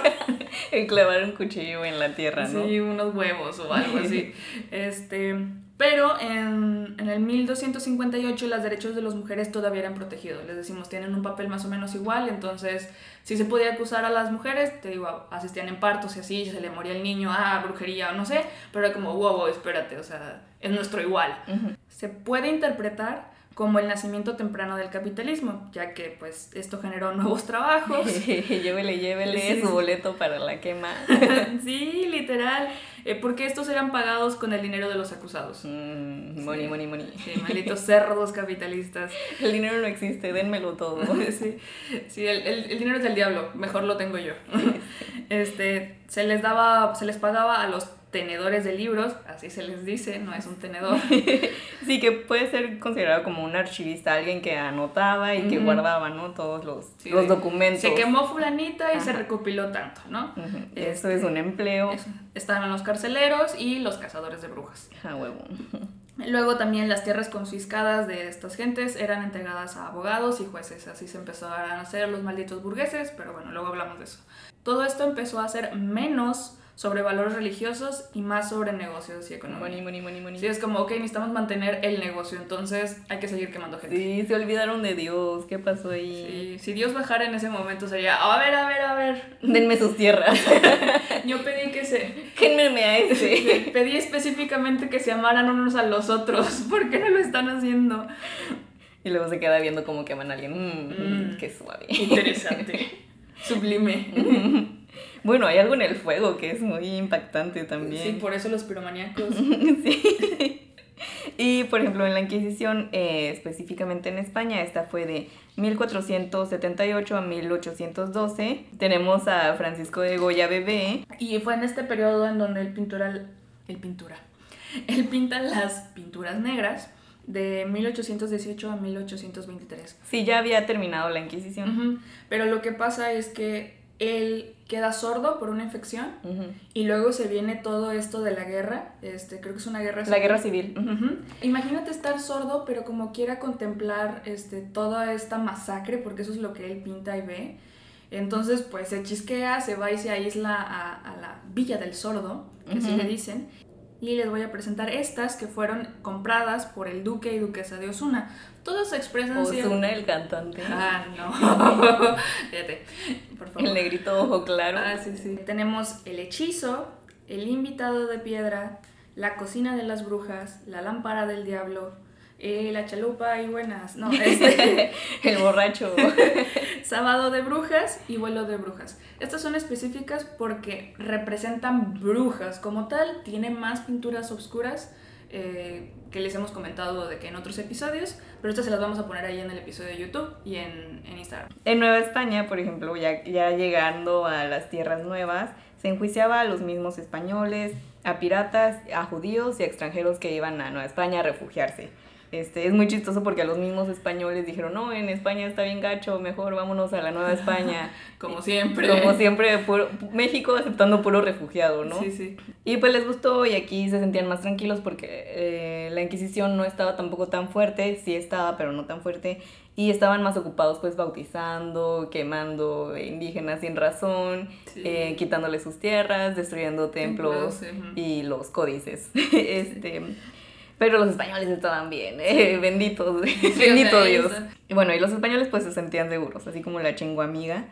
Speaker 1: Clavar un cuchillo en la tierra, ¿no?
Speaker 2: Sí, unos huevos o algo así. Este, pero en, en el 1258 los derechos de las mujeres todavía eran protegidos. Les decimos, tienen un papel más o menos igual, entonces si se podía acusar a las mujeres, te digo, asistían en partos y así, se le moría el niño, ah, brujería o no sé, pero era como, wow, wow, espérate, o sea, es nuestro igual.
Speaker 1: Ujú.
Speaker 2: Se puede interpretar como el nacimiento temprano del capitalismo, ya que pues esto generó nuevos trabajos.
Speaker 1: llévele, llévele
Speaker 2: Sí,
Speaker 1: su boleto para la quema.
Speaker 2: sí, literal, eh, porque estos eran pagados con el dinero de los acusados.
Speaker 1: Mm, money,
Speaker 2: Sí.
Speaker 1: money, money.
Speaker 2: Sí, malditos cerdos capitalistas.
Speaker 1: El dinero no existe, dénmelo todo.
Speaker 2: Sí, sí el, el- el dinero es del diablo, mejor lo tengo yo. Este, se les daba, se les pagaba a los tenedores de libros, así se les dice, no es un tenedor.
Speaker 1: Sí, que puede ser considerado como un archivista, alguien que anotaba y que guardaba, ¿no? Todos los,
Speaker 2: Sí,
Speaker 1: los documentos.
Speaker 2: Se quemó fulanita y se recopiló tanto, ¿no? Este,
Speaker 1: Eso es un empleo.
Speaker 2: Eso. Estaban los carceleros y los cazadores de brujas.
Speaker 1: Ah, huevo.
Speaker 2: Luego también las tierras confiscadas de estas gentes eran entregadas a abogados y jueces. Así se empezaron a hacer los malditos burgueses, pero bueno, luego hablamos de eso. Todo esto empezó a ser menos sobre valores religiosos y más sobre negocios y economía.
Speaker 1: Money, money, money, money.
Speaker 2: Sí, es como, ok, necesitamos mantener el negocio, entonces hay que seguir quemando gente.
Speaker 1: Sí, se olvidaron de Dios. ¿Qué pasó ahí?
Speaker 2: Sí, Si Dios bajara en ese momento sería, a ver, a ver, a ver,
Speaker 1: Denme sus tierras.
Speaker 2: yo pedí que se...
Speaker 1: Génmeme a ese.
Speaker 2: Pedí específicamente que se amaran unos a los otros. ¿Por qué no lo están haciendo?
Speaker 1: Y luego se queda viendo como queman a alguien. Mm,
Speaker 2: Mm.
Speaker 1: Qué suave.
Speaker 2: Interesante. Sublime.
Speaker 1: Bueno, hay algo en el fuego que es muy impactante también.
Speaker 2: Sí, por eso los piromaníacos.
Speaker 1: Sí. Y por ejemplo, en la Inquisición, eh, específicamente en España, esta fue de 1478 a 1812. Tenemos a Francisco de Goya Bebé.
Speaker 2: Y fue en este periodo en donde el pintura, el pintura, él pinta las pinturas negras de 1818 a 1823.
Speaker 1: Sí, ya había terminado la Inquisición.
Speaker 2: Pero lo que pasa es que él queda sordo por una infección y luego se viene todo esto de la guerra, este, creo que es una guerra
Speaker 1: La guerra civil.
Speaker 2: Imagínate estar sordo, pero como quiera contemplar este, toda esta masacre, porque eso es lo que él pinta y ve. Entonces, pues se chisquea, se va y se aísla a, a la Villa del Sordo, que así le dicen. Y les voy a presentar estas que fueron compradas por el duque y duquesa de Osuna. Todas se expresan
Speaker 1: Ozuna, el cantante.
Speaker 2: Ah, no. Fíjate, por favor.
Speaker 1: El negrito ojo claro.
Speaker 2: Ah, sí, sí. Tenemos el hechizo, el invitado de piedra, la cocina de las brujas, la lámpara del diablo, eh, la chalupa y buenas. No, este,
Speaker 1: el borracho.
Speaker 2: sábado de brujas y vuelo de brujas. Estas son específicas porque representan brujas como tal. Tiene más pinturas oscuras eh, que les hemos comentado de que en otros episodios, pero estas se las vamos a poner ahí en el episodio de YouTube y en, en Instagram.
Speaker 1: En Nueva España, por ejemplo, ya, ya llegando a las tierras nuevas, se enjuiciaba a los mismos españoles, a piratas, a judíos y a extranjeros que iban a Nueva España a refugiarse. Este, es muy chistoso porque a los mismos españoles dijeron, no, en España está bien gacho, mejor vámonos a la Nueva España.
Speaker 2: Como siempre.
Speaker 1: Como siempre, puro- México aceptando puro refugiado, ¿no?
Speaker 2: Sí, sí.
Speaker 1: Y pues les gustó y aquí se sentían más tranquilos porque eh, la Inquisición no estaba tampoco tan fuerte, sí estaba, pero no tan fuerte. Y estaban más ocupados pues bautizando, quemando indígenas sin razón,
Speaker 2: Sí.
Speaker 1: eh, quitándoles sus tierras, destruyendo templos y los códices. este, pero los españoles estaban bien, eh, benditos, bendito Dios. Y bueno, y los españoles pues se sentían seguros, así como la chingua amiga.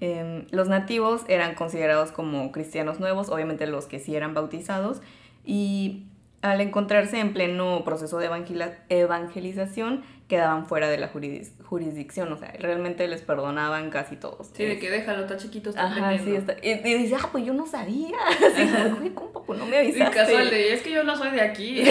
Speaker 1: Em, los nativos eran considerados como cristianos nuevos, obviamente los que sí eran bautizados, y al encontrarse en pleno proceso de evangelización, quedaban fuera de la juris- jurisdicción, o sea, realmente les perdonaban casi todos.
Speaker 2: Sí, de que déjalo, está chiquito, está
Speaker 1: Ajá, sí, está. Y, y dice, ah, pues yo no sabía. Así güey, compa, pues no me avisaste.
Speaker 2: casual de, es que yo no soy de aquí.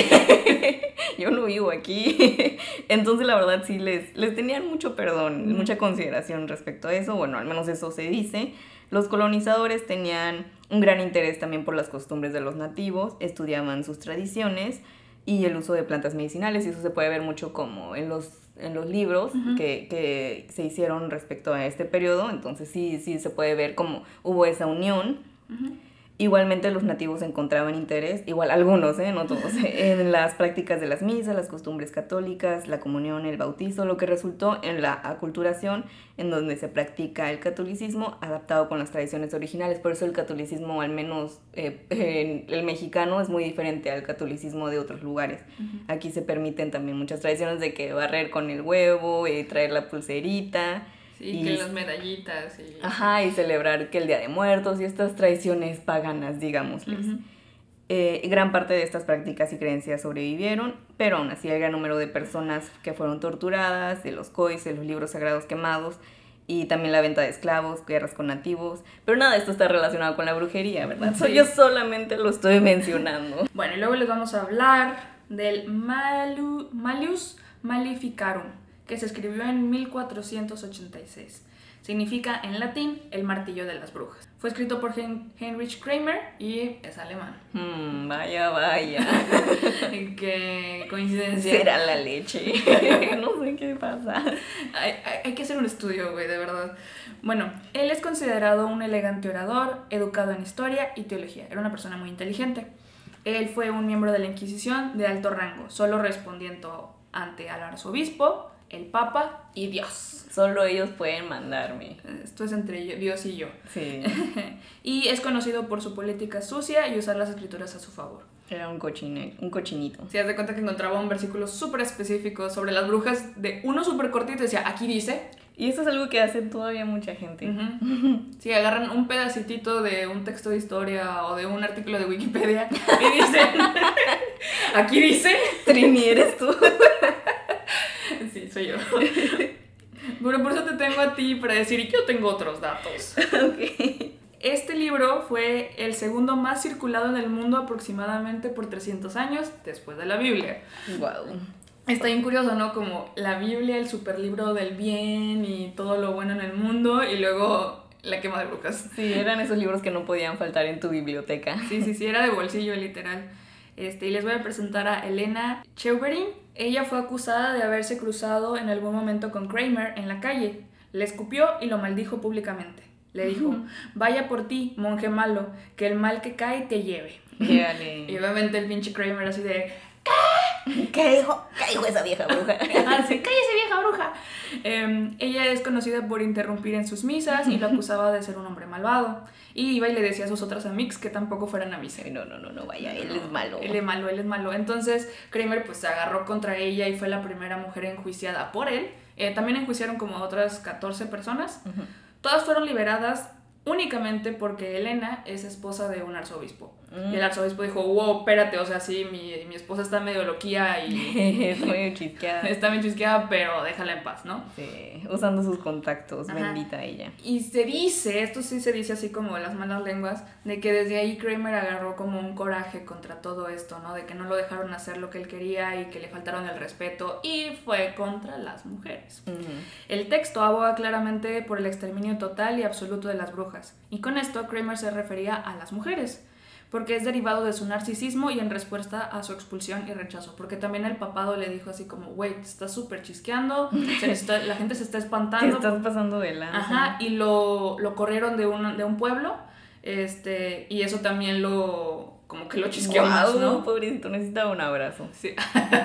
Speaker 1: yo no vivo aquí. Entonces, la verdad, sí, les, les tenían mucho perdón,
Speaker 2: Ujú.
Speaker 1: mucha consideración respecto a eso. Bueno, al menos eso se dice. Los colonizadores tenían un gran interés también por las costumbres de los nativos, estudiaban sus tradiciones y el uso de plantas medicinales, y eso se puede ver mucho como en los, en los libros que, que se hicieron respecto a este periodo. Entonces, sí, sí se puede ver como hubo esa unión. Igualmente los nativos encontraban interés, igual algunos, ¿eh? no todos, en las prácticas de las misas, las costumbres católicas, la comunión, el bautizo, lo que resultó en la aculturación, en donde se practica el catolicismo adaptado con las tradiciones originales. Por eso el catolicismo, al menos eh, en el mexicano, es muy diferente al catolicismo de otros lugares. Aquí se permiten también muchas tradiciones de que barrer con el huevo, eh, traer la pulserita.
Speaker 2: Sí,
Speaker 1: Y-
Speaker 2: que las medallitas y...
Speaker 1: Ajá, y celebrar que el Día de Muertos y estas tradiciones paganas, digámosles.
Speaker 2: Ujú.
Speaker 1: Eh, y gran parte de estas prácticas y creencias sobrevivieron, pero aún así el gran número de personas que fueron torturadas, de los códices, los libros sagrados quemados y también la venta de esclavos, guerras con nativos. Pero nada de esto está relacionado con la brujería, ¿verdad?
Speaker 2: Sí.
Speaker 1: Yo solamente lo estoy mencionando.
Speaker 2: Bueno, y luego les vamos a hablar del Malu- Malleus Maleficarum, que se escribió en 1486. Significa en latín el martillo de las brujas. Fue escrito por Hen- Heinrich Kramer y es alemán.
Speaker 1: Hmm, vaya, vaya.
Speaker 2: Qué coincidencia.
Speaker 1: Será la leche. no sé qué pasa.
Speaker 2: Hay, hay- hay que hacer un estudio, güey, de verdad. Bueno, él es considerado un elegante orador, educado en historia y teología. Era una persona muy inteligente. Él fue un miembro de la Inquisición de alto rango, solo respondiendo ante al arzobispo, el papa y Dios.
Speaker 1: Solo ellos pueden mandarme.
Speaker 2: Esto es entre Dios y yo.
Speaker 1: Sí.
Speaker 2: y es conocido por su política sucia y usar las escrituras a su favor.
Speaker 1: Era un, cochine, un cochinito.
Speaker 2: Si das de cuenta que encontraba un versículo súper específico sobre las brujas, de uno súper cortito, decía, aquí dice,
Speaker 1: Y eso es algo que hace todavía mucha gente.
Speaker 2: Ujú. Sí, agarran un pedacitito de un texto de historia o de un artículo de Wikipedia y dicen, aquí dice.
Speaker 1: Trini, eres tú.
Speaker 2: Soy yo. bueno, por eso te tengo a ti para decir, yo tengo otros datos.
Speaker 1: ok.
Speaker 2: Este libro fue el segundo más circulado en el mundo aproximadamente por 300 años después de la Biblia.
Speaker 1: Wow.
Speaker 2: Está bien curioso, ¿no? Como la Biblia, el superlibro del bien y todo lo bueno en el mundo, y luego la quema de brujas.
Speaker 1: Sí, eran esos libros que no podían faltar en tu biblioteca.
Speaker 2: Sí, sí, sí, era de bolsillo literal. Este, y les voy a presentar a Elena Cheuberin. Ella fue acusada de haberse cruzado en algún momento con Kramer en la calle. Le escupió y lo maldijo públicamente. Le dijo, vaya por ti, monje malo, que el mal que cae te lleve. Y obviamente el pinche Kramer así de,
Speaker 1: ¿Qué dijo? ¿Qué dijo esa vieja bruja?
Speaker 2: Ah, sí, cállese vieja bruja. Em, ella es conocida por interrumpir en sus misas y lo acusaba de ser un hombre malvado. Y iba y le decía a sus otras amigas que tampoco fueran a misa.
Speaker 1: Ay, No, no, no, no, vaya, él es malo.
Speaker 2: Él es malo, él es malo. Entonces Kramer pues se agarró contra ella y fue la primera mujer enjuiciada por él. Eh, también enjuiciaron como a otras 14 personas.
Speaker 1: Ujú.
Speaker 2: Todas fueron liberadas únicamente porque Elena es esposa de un arzobispo.
Speaker 1: Mm.
Speaker 2: Y el arzobispo dijo, wow, espérate, o sea, sí, mi, mi esposa está medio loquía y
Speaker 1: Está medio chisqueada.
Speaker 2: está bien chisqueada, pero déjala en paz, ¿no?
Speaker 1: Sí, usando sus contactos,
Speaker 2: Ajá.
Speaker 1: bendita ella.
Speaker 2: Y se dice, esto sí se dice así como las malas lenguas, de que desde ahí Kramer agarró como un coraje contra todo esto, ¿no? De que no lo dejaron hacer lo que él quería y que le faltaron el respeto y fue contra las mujeres. El texto aboga claramente por el exterminio total y absoluto de las brujas, y con esto Kramer se refería a las mujeres, porque es derivado de su narcisismo y en respuesta a su expulsión y rechazo, porque también el papado le dijo así como, güey, te estás súper chisqueando, se está- la gente se está
Speaker 1: ¿Qué
Speaker 2: espantando.
Speaker 1: estás pasando de lanza?
Speaker 2: Ajá, y lo, lo corrieron de un, de un pueblo, este, y eso también lo, como que lo chisqueó más,
Speaker 1: Guau,
Speaker 2: ¿no?
Speaker 1: pobrecito, necesitaba un abrazo.
Speaker 2: Sí,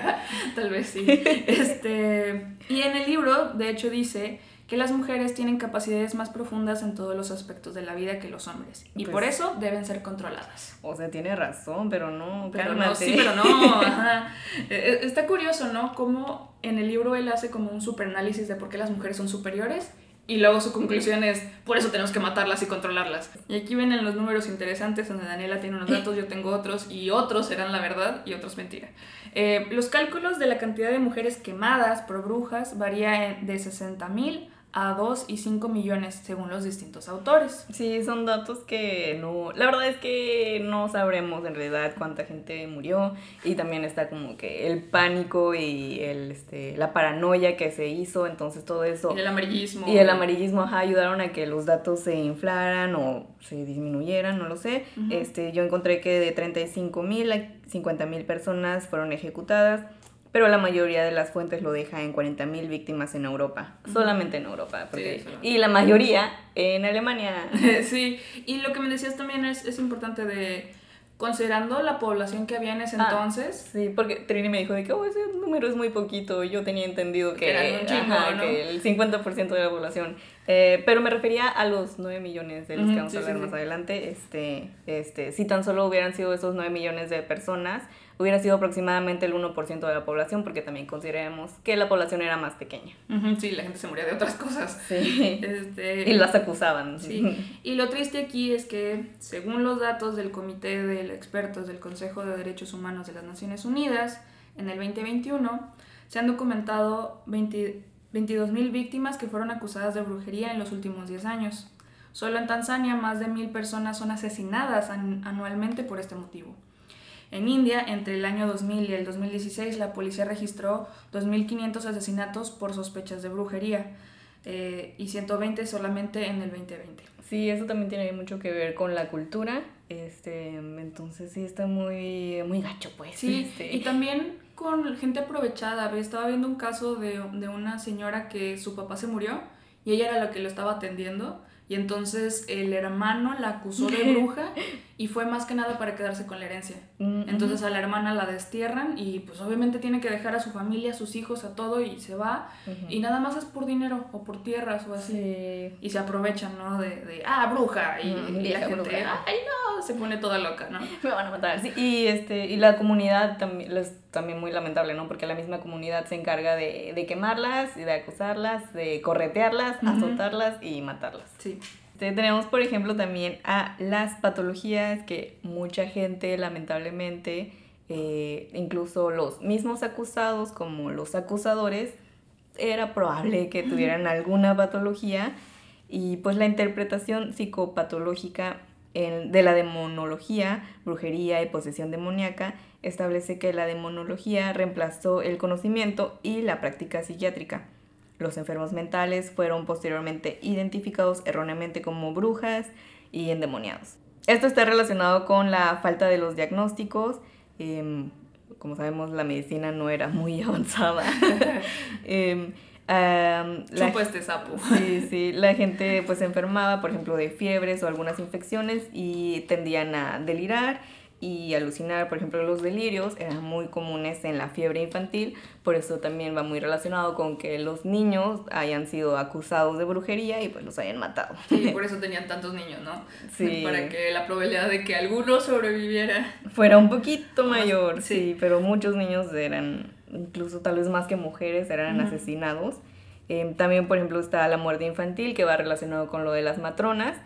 Speaker 2: tal vez sí. Este, y en el libro, de hecho, dice que las mujeres tienen capacidades más profundas en todos los aspectos de la vida que los hombres, y
Speaker 1: Pues-
Speaker 2: por eso deben ser controladas.
Speaker 1: O sea, tiene razón, pero no,
Speaker 2: Pero no,
Speaker 1: cálmate.
Speaker 2: sí, pero no. ajá. Eh, Está curioso, ¿no? Cómo en el libro él hace como un superanálisis de por qué las mujeres son superiores y luego su conclusión es, por eso tenemos que matarlas y controlarlas. Y aquí vienen los números interesantes donde Daniela tiene unos datos, yo tengo otros y otros serán la verdad y otros mentira. Eh, los cálculos de la cantidad de mujeres quemadas por brujas varía de 60.000 a 2 y 5 millones según los distintos autores.
Speaker 1: Sí, son datos que no. La verdad es que no sabremos en realidad cuánta gente murió. Y también está como que el pánico y el, este, la paranoia que se hizo. Entonces todo eso.
Speaker 2: Y el amarillismo.
Speaker 1: Y el amarillismo ajá, ayudaron a que los datos se inflaran o se disminuyeran, no lo sé. Este, yo encontré que de 35 mil a 50 mil personas fueron ejecutadas, pero la mayoría de las fuentes lo deja en 40 mil víctimas en Europa, solamente en Europa. porque-
Speaker 2: solamente.
Speaker 1: y la mayoría en Alemania.
Speaker 2: sí, y lo que me decías también es, es importante de, considerando la población que había en ese
Speaker 1: Ah,
Speaker 2: entonces,
Speaker 1: Sí, porque Trini me dijo de que oh, ese número es muy poquito. Yo tenía entendido que,
Speaker 2: un chingo,
Speaker 1: ajá,
Speaker 2: ¿no?
Speaker 1: que el 50% de la población. Eh, pero me refería a los 9 millones de los
Speaker 2: Ujú,
Speaker 1: que vamos
Speaker 2: sí,
Speaker 1: a hablar
Speaker 2: sí,
Speaker 1: más
Speaker 2: sí.
Speaker 1: adelante. Este, este, si tan solo hubieran sido esos 9 millones de personas, hubiera sido aproximadamente el 1% de la población, porque también consideremos que la población era más pequeña.
Speaker 2: sí, la gente se moría de otras cosas.
Speaker 1: Sí.
Speaker 2: Este,
Speaker 1: Y las acusaban.
Speaker 2: Sí, y lo triste aquí es que, según los datos del Comité de Expertos del Consejo de Derechos Humanos de las Naciones Unidas, en el 2021 se han documentado 20 22.000 víctimas que fueron acusadas de brujería en los últimos 10 años. Solo en Tanzania más de 1.000 personas son asesinadas an- anualmente por este motivo. En India, entre el año 2000 y el 2016, la policía registró 2.500 asesinatos por sospechas de brujería eh, y 120 solamente en el 2020.
Speaker 1: Sí, eso también tiene mucho que ver con la cultura. Este, entonces sí está muy, muy gacho, pues.
Speaker 2: Sí,
Speaker 1: este.
Speaker 2: y también con gente aprovechada. Ve, Estaba viendo un caso de, de una señora que su papá se murió y ella era la que lo estaba atendiendo. Y entonces el hermano la acusó de bruja y fue más que nada para quedarse con la herencia.
Speaker 1: Mm,
Speaker 2: Entonces a la hermana la destierran y pues obviamente tiene que dejar a su familia, a sus hijos, a todo y se va. Y nada más es por dinero o por tierras o así.
Speaker 1: Sí.
Speaker 2: Y se aprovechan, ¿no? De, de ah, bruja. Y,
Speaker 1: Mm,
Speaker 2: y la gente,
Speaker 1: bruja.
Speaker 2: ay, no, se pone toda loca, ¿no?
Speaker 1: Me van a matar. Sí, y, este, y la comunidad también es también muy lamentable, ¿no? Porque la misma comunidad se encarga de, de quemarlas, y de acusarlas, de corretearlas, azotarlas y matarlas.
Speaker 2: Sí.
Speaker 1: Este, tenemos, por ejemplo, también a las patologías que mucha gente, lamentablemente, eh, incluso los mismos acusados como los acusadores, era probable que tuvieran alguna patología y pues la interpretación psicopatológica de la demonología, brujería y posesión demoníaca establece que la demonología reemplazó el conocimiento y la práctica psiquiátrica. Los enfermos mentales fueron posteriormente identificados erróneamente como brujas y endemoniados. Esto está relacionado con la falta de los diagnósticos. Em, como sabemos, la medicina no era muy avanzada.
Speaker 2: eh, la, este sapo.
Speaker 1: Sí, sí, la gente pues se enfermaba, por ejemplo, de fiebres o algunas infecciones y tendían a delirar y alucinar, por ejemplo, los delirios eran muy comunes en la fiebre infantil, por eso también va muy relacionado con que los niños hayan sido acusados de brujería y pues los hayan matado.
Speaker 2: Sí, por eso tenían tantos niños, ¿no? Sí. Para que la probabilidad de que alguno sobreviviera
Speaker 1: fuera un poquito mayor, sí, pero muchos niños eran, incluso tal vez más que mujeres, eran asesinados. Em, también, por ejemplo, está la muerte infantil, que va relacionado con lo de las matronas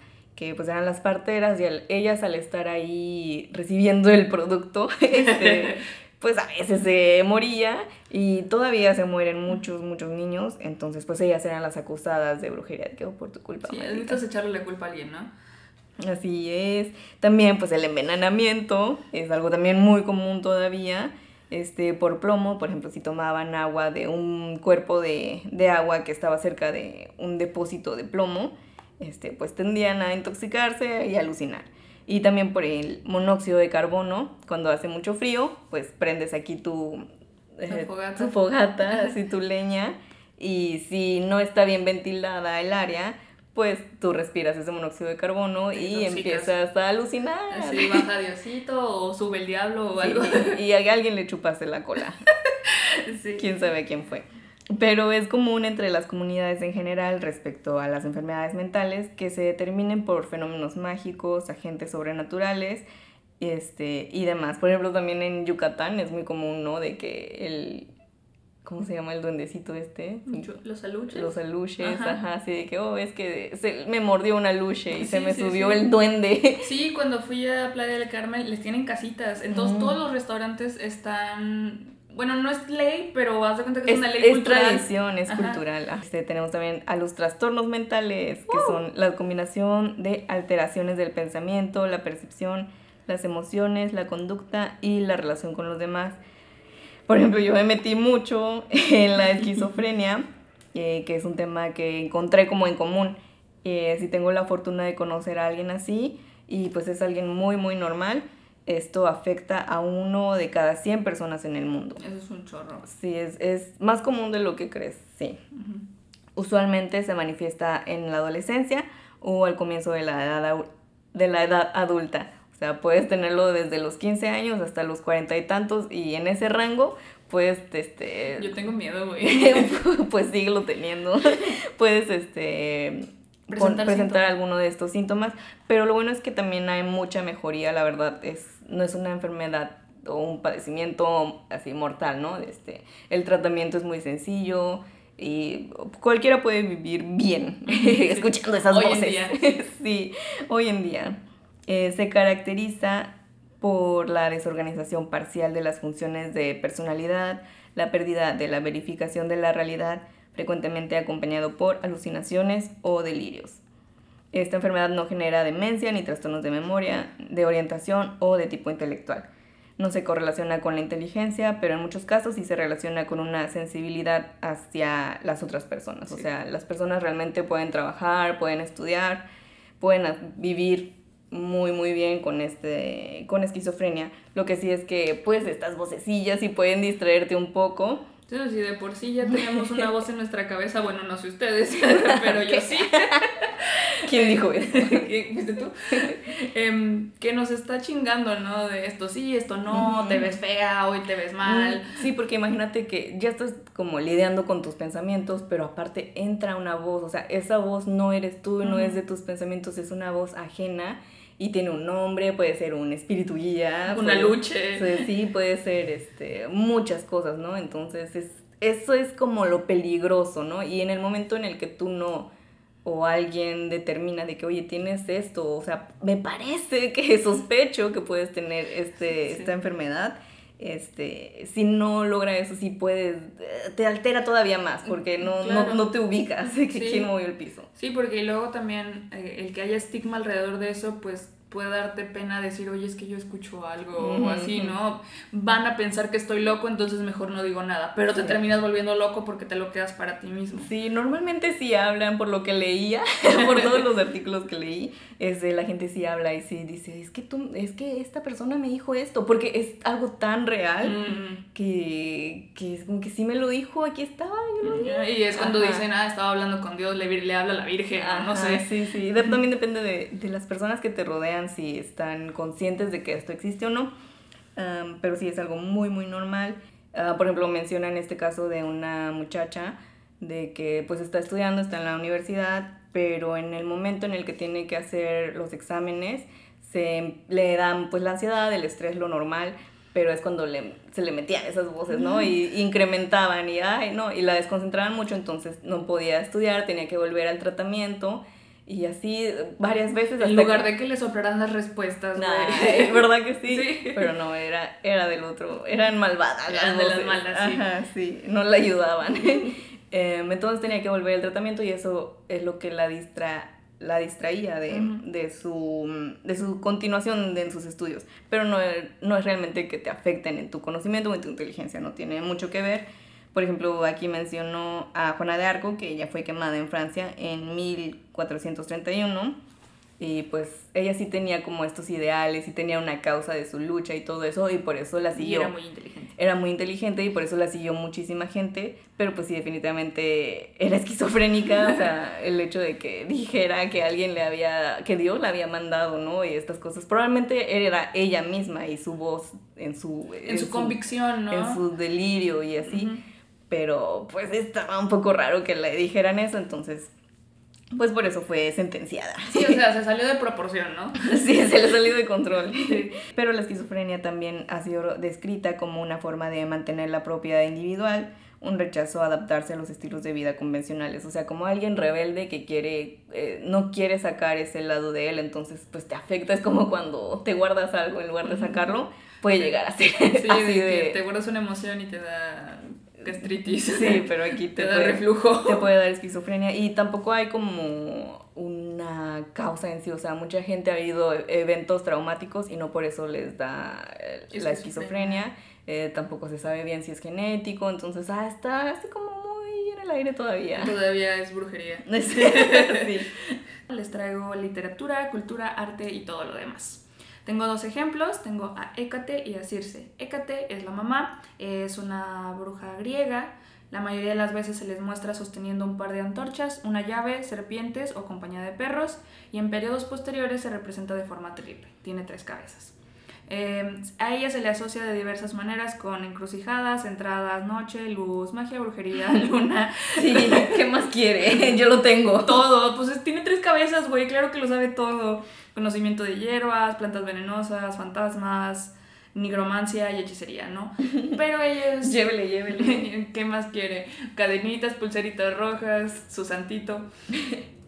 Speaker 1: que pues eran las parteras y ellas al estar ahí recibiendo el producto, este, pues a veces se moría y todavía se mueren muchos, muchos niños, entonces pues ellas eran las acusadas de brujería, quedó por tu culpa.
Speaker 2: Sí, necesitas echarle la culpa a alguien, ¿no?
Speaker 1: Así es. También pues el envenenamiento es algo también muy común todavía. Este, por plomo, por ejemplo, si tomaban agua de un cuerpo de, de agua que estaba cerca de un depósito de plomo, este, pues tendían a intoxicarse y alucinar. Y también por el monóxido de carbono, cuando hace mucho frío, pues prendes aquí tu,
Speaker 2: eh, fogata,
Speaker 1: tu fogata así tu leña, y si no está bien ventilada el área, pues tú respiras ese monóxido de carbono y empiezas a alucinar.
Speaker 2: Así baja Diosito o sube el diablo o algo.
Speaker 1: Y a alguien le chupaste la cola. sí. Quién sabe quién fue. Pero es común entre las comunidades en general respecto a las enfermedades mentales que se determinen por fenómenos mágicos, agentes sobrenaturales este, y demás. Por ejemplo, también en Yucatán es muy común, ¿no? De que el... ¿Cómo se llama el duendecito este?
Speaker 2: Los aluches.
Speaker 1: Los aluches, ajá, así de que, oh, es que se, me mordió una aluche y se me subió el duende.
Speaker 2: Sí, cuando fui a Playa del Carmen les tienen casitas. Entonces todos los restaurantes están bueno, no es ley, pero haz de cuenta que es, una ley
Speaker 1: es tradición, es cultural. Este, tenemos también a los trastornos mentales, que son la combinación de alteraciones del pensamiento, la percepción, las emociones, la conducta y la relación con los demás. Por ejemplo, yo me metí mucho en la esquizofrenia, eh, que es un tema que encontré como en común. Eh, si tengo la fortuna de conocer a alguien así, y pues es alguien muy, muy normal esto afecta a uno de cada 100 personas en el mundo.
Speaker 2: Eso es un chorro.
Speaker 1: Sí, es, es más común de lo que crees, sí. Usualmente se manifiesta en la adolescencia o al comienzo de la edad, de la edad adulta. O sea, puedes tenerlo desde los 15 años hasta los 40 y tantos y en ese rango puedes, este...
Speaker 2: Yo tengo miedo, güey.
Speaker 1: pues síguelo teniendo. puedes, este presentar, alguno de estos síntomas, pero lo bueno es que también hay mucha mejoría, la verdad, es, no es una enfermedad o un padecimiento así mortal, ¿no? Este, el tratamiento es muy sencillo y cualquiera puede vivir bien escuchando esas
Speaker 2: hoy
Speaker 1: voces.
Speaker 2: En día.
Speaker 1: sí, hoy en día. Eh, se caracteriza por la desorganización parcial de las funciones de personalidad, la pérdida de la verificación de la realidad, frecuentemente acompañado por alucinaciones o delirios. Esta enfermedad no genera demencia ni trastornos de memoria, de orientación o de tipo intelectual. No se correlaciona con la inteligencia, pero en muchos casos sí se relaciona con una sensibilidad hacia las otras personas. O sea, las personas realmente pueden trabajar, pueden estudiar, pueden vivir muy muy bien con este con esquizofrenia. Lo que sí es que pues estas vocecillas sí pueden distraerte un poco
Speaker 2: si de por sí ya tenemos una voz en nuestra cabeza, bueno, no sé ustedes, pero yo sí.
Speaker 1: ¿Quién dijo eso?
Speaker 2: ¿Viste tú? Em, que nos está chingando, ¿no? De esto sí, esto no, te ves fea, hoy te ves mal.
Speaker 1: Sí, porque imagínate que ya estás como lidiando con tus pensamientos, pero aparte entra una voz, o sea, esa voz no eres tú, no es de tus pensamientos, es una voz ajena y tiene un nombre, puede ser un espíritu guía.
Speaker 2: Una luche.
Speaker 1: sí, puede ser este, muchas cosas, ¿no? Entonces, es, eso es como lo peligroso, ¿no? Y en el momento en el que tú no, o alguien determina de que, oye, tienes esto, o sea, me parece que sospecho que puedes tener este, esta enfermedad, este, si no logra eso, sí puedes, eh, te altera todavía más, porque no, no, no, te ubicas de que quién movió el piso.
Speaker 2: Sí, porque luego también eh, el que haya estigma alrededor de eso, pues puede darte pena decir, oye, es que yo escucho algo o así, ¿no? Van a pensar que estoy loco, entonces mejor no digo nada, pero te terminas volviendo loco porque te lo quedas para ti mismo.
Speaker 1: Sí, normalmente sí hablan por lo que leía, por todos los artículos que leí, de la gente sí habla y sí dice, es que tú, es que esta persona me dijo esto, porque es algo tan real que, que es como que sí me lo dijo, aquí estaba, yo lo
Speaker 2: Y es cuando dicen, ah, estaba hablando con Dios, le, le habla a la Virgen, no sé.
Speaker 1: Sí, sí, también depende de, de las personas que te rodean si están conscientes de que esto existe o no, pero sí es algo muy, muy normal. Ah, por ejemplo, menciona en este caso de una muchacha de que pues está estudiando, está en la universidad, pero en el momento en el que tiene que hacer los exámenes, se le dan pues la ansiedad, el estrés, lo normal, pero es cuando le, se le metían esas voces, ¿no? Y incrementaban y, ay, no, y la desconcentraban mucho, entonces no podía estudiar, tenía que volver al tratamiento y así varias veces.
Speaker 2: En lugar de que le soplaran las respuestas,
Speaker 1: es verdad que sí, Pero no, era, era del otro. Eran malvadas
Speaker 2: las de las malas, sí.
Speaker 1: Ajá, sí. No la ayudaban. Em, entonces tenía que volver al tratamiento y eso es lo que la distra la distraía de, de, su, de su continuación en sus estudios. Pero no, no es realmente que te afecten en tu conocimiento o en tu inteligencia, no tiene mucho que ver por ejemplo, aquí mencionó a Juana de Arco, que ella fue quemada en Francia en 1431. Y pues ella sí tenía como estos ideales y tenía una causa de su lucha y todo eso y por eso la siguió.
Speaker 2: Y era muy inteligente.
Speaker 1: Era muy inteligente y por eso la siguió muchísima gente, pero pues sí, definitivamente era esquizofrénica, o sea, el hecho de que dijera que alguien le había, que Dios la había mandado, ¿no? Y estas cosas. Probablemente era ella misma y su voz en su...
Speaker 2: En, su, convicción, ¿no?
Speaker 1: En su delirio y así pero pues estaba un poco raro que le dijeran eso, entonces pues por eso fue sentenciada.
Speaker 2: Sí, o sea, se salió de proporción, ¿no?
Speaker 1: sí, se le salió de control. Pero la esquizofrenia también ha sido descrita como una forma de mantener la propiedad individual, un rechazo a adaptarse a los estilos de vida convencionales. O sea, como alguien rebelde que quiere, eh, no quiere sacar ese lado de él, entonces pues te afecta. Es como cuando te guardas algo en lugar de sacarlo, puede llegar a ser.
Speaker 2: Sí, así de... te guardas una emoción y te da gastritis.
Speaker 1: Sí, pero aquí te,
Speaker 2: da reflujo.
Speaker 1: Te puede dar esquizofrenia y tampoco hay como una causa en sí, o sea, mucha gente ha habido eventos traumáticos y no por eso les da eh, la esquizofrenia, eh, tampoco se sabe bien si es genético, entonces ah, está así como muy en el aire todavía.
Speaker 2: Todavía es brujería. sí. Les traigo literatura, cultura, arte y todo lo demás. Tengo dos ejemplos, tengo a Hécate y a Circe. Hécate es la mamá, es una bruja griega. La mayoría de las veces se les muestra sosteniendo un par de antorchas, una llave, serpientes o compañía de perros, y en periodos posteriores se representa de forma triple, tiene tres cabezas. Eh, a ella se le asocia de diversas maneras con encrucijadas, entradas, noche, luz, magia, brujería, luna.
Speaker 1: Sí, ¿qué más quiere? Yo lo tengo.
Speaker 2: Todo, pues tiene tres cabezas, güey, claro que lo sabe todo conocimiento de hierbas, plantas venenosas, fantasmas, nigromancia y hechicería, ¿no? Pero ella es...
Speaker 1: llévele, llévele.
Speaker 2: ¿Qué más quiere? Cadenitas, pulseritas rojas, su santito.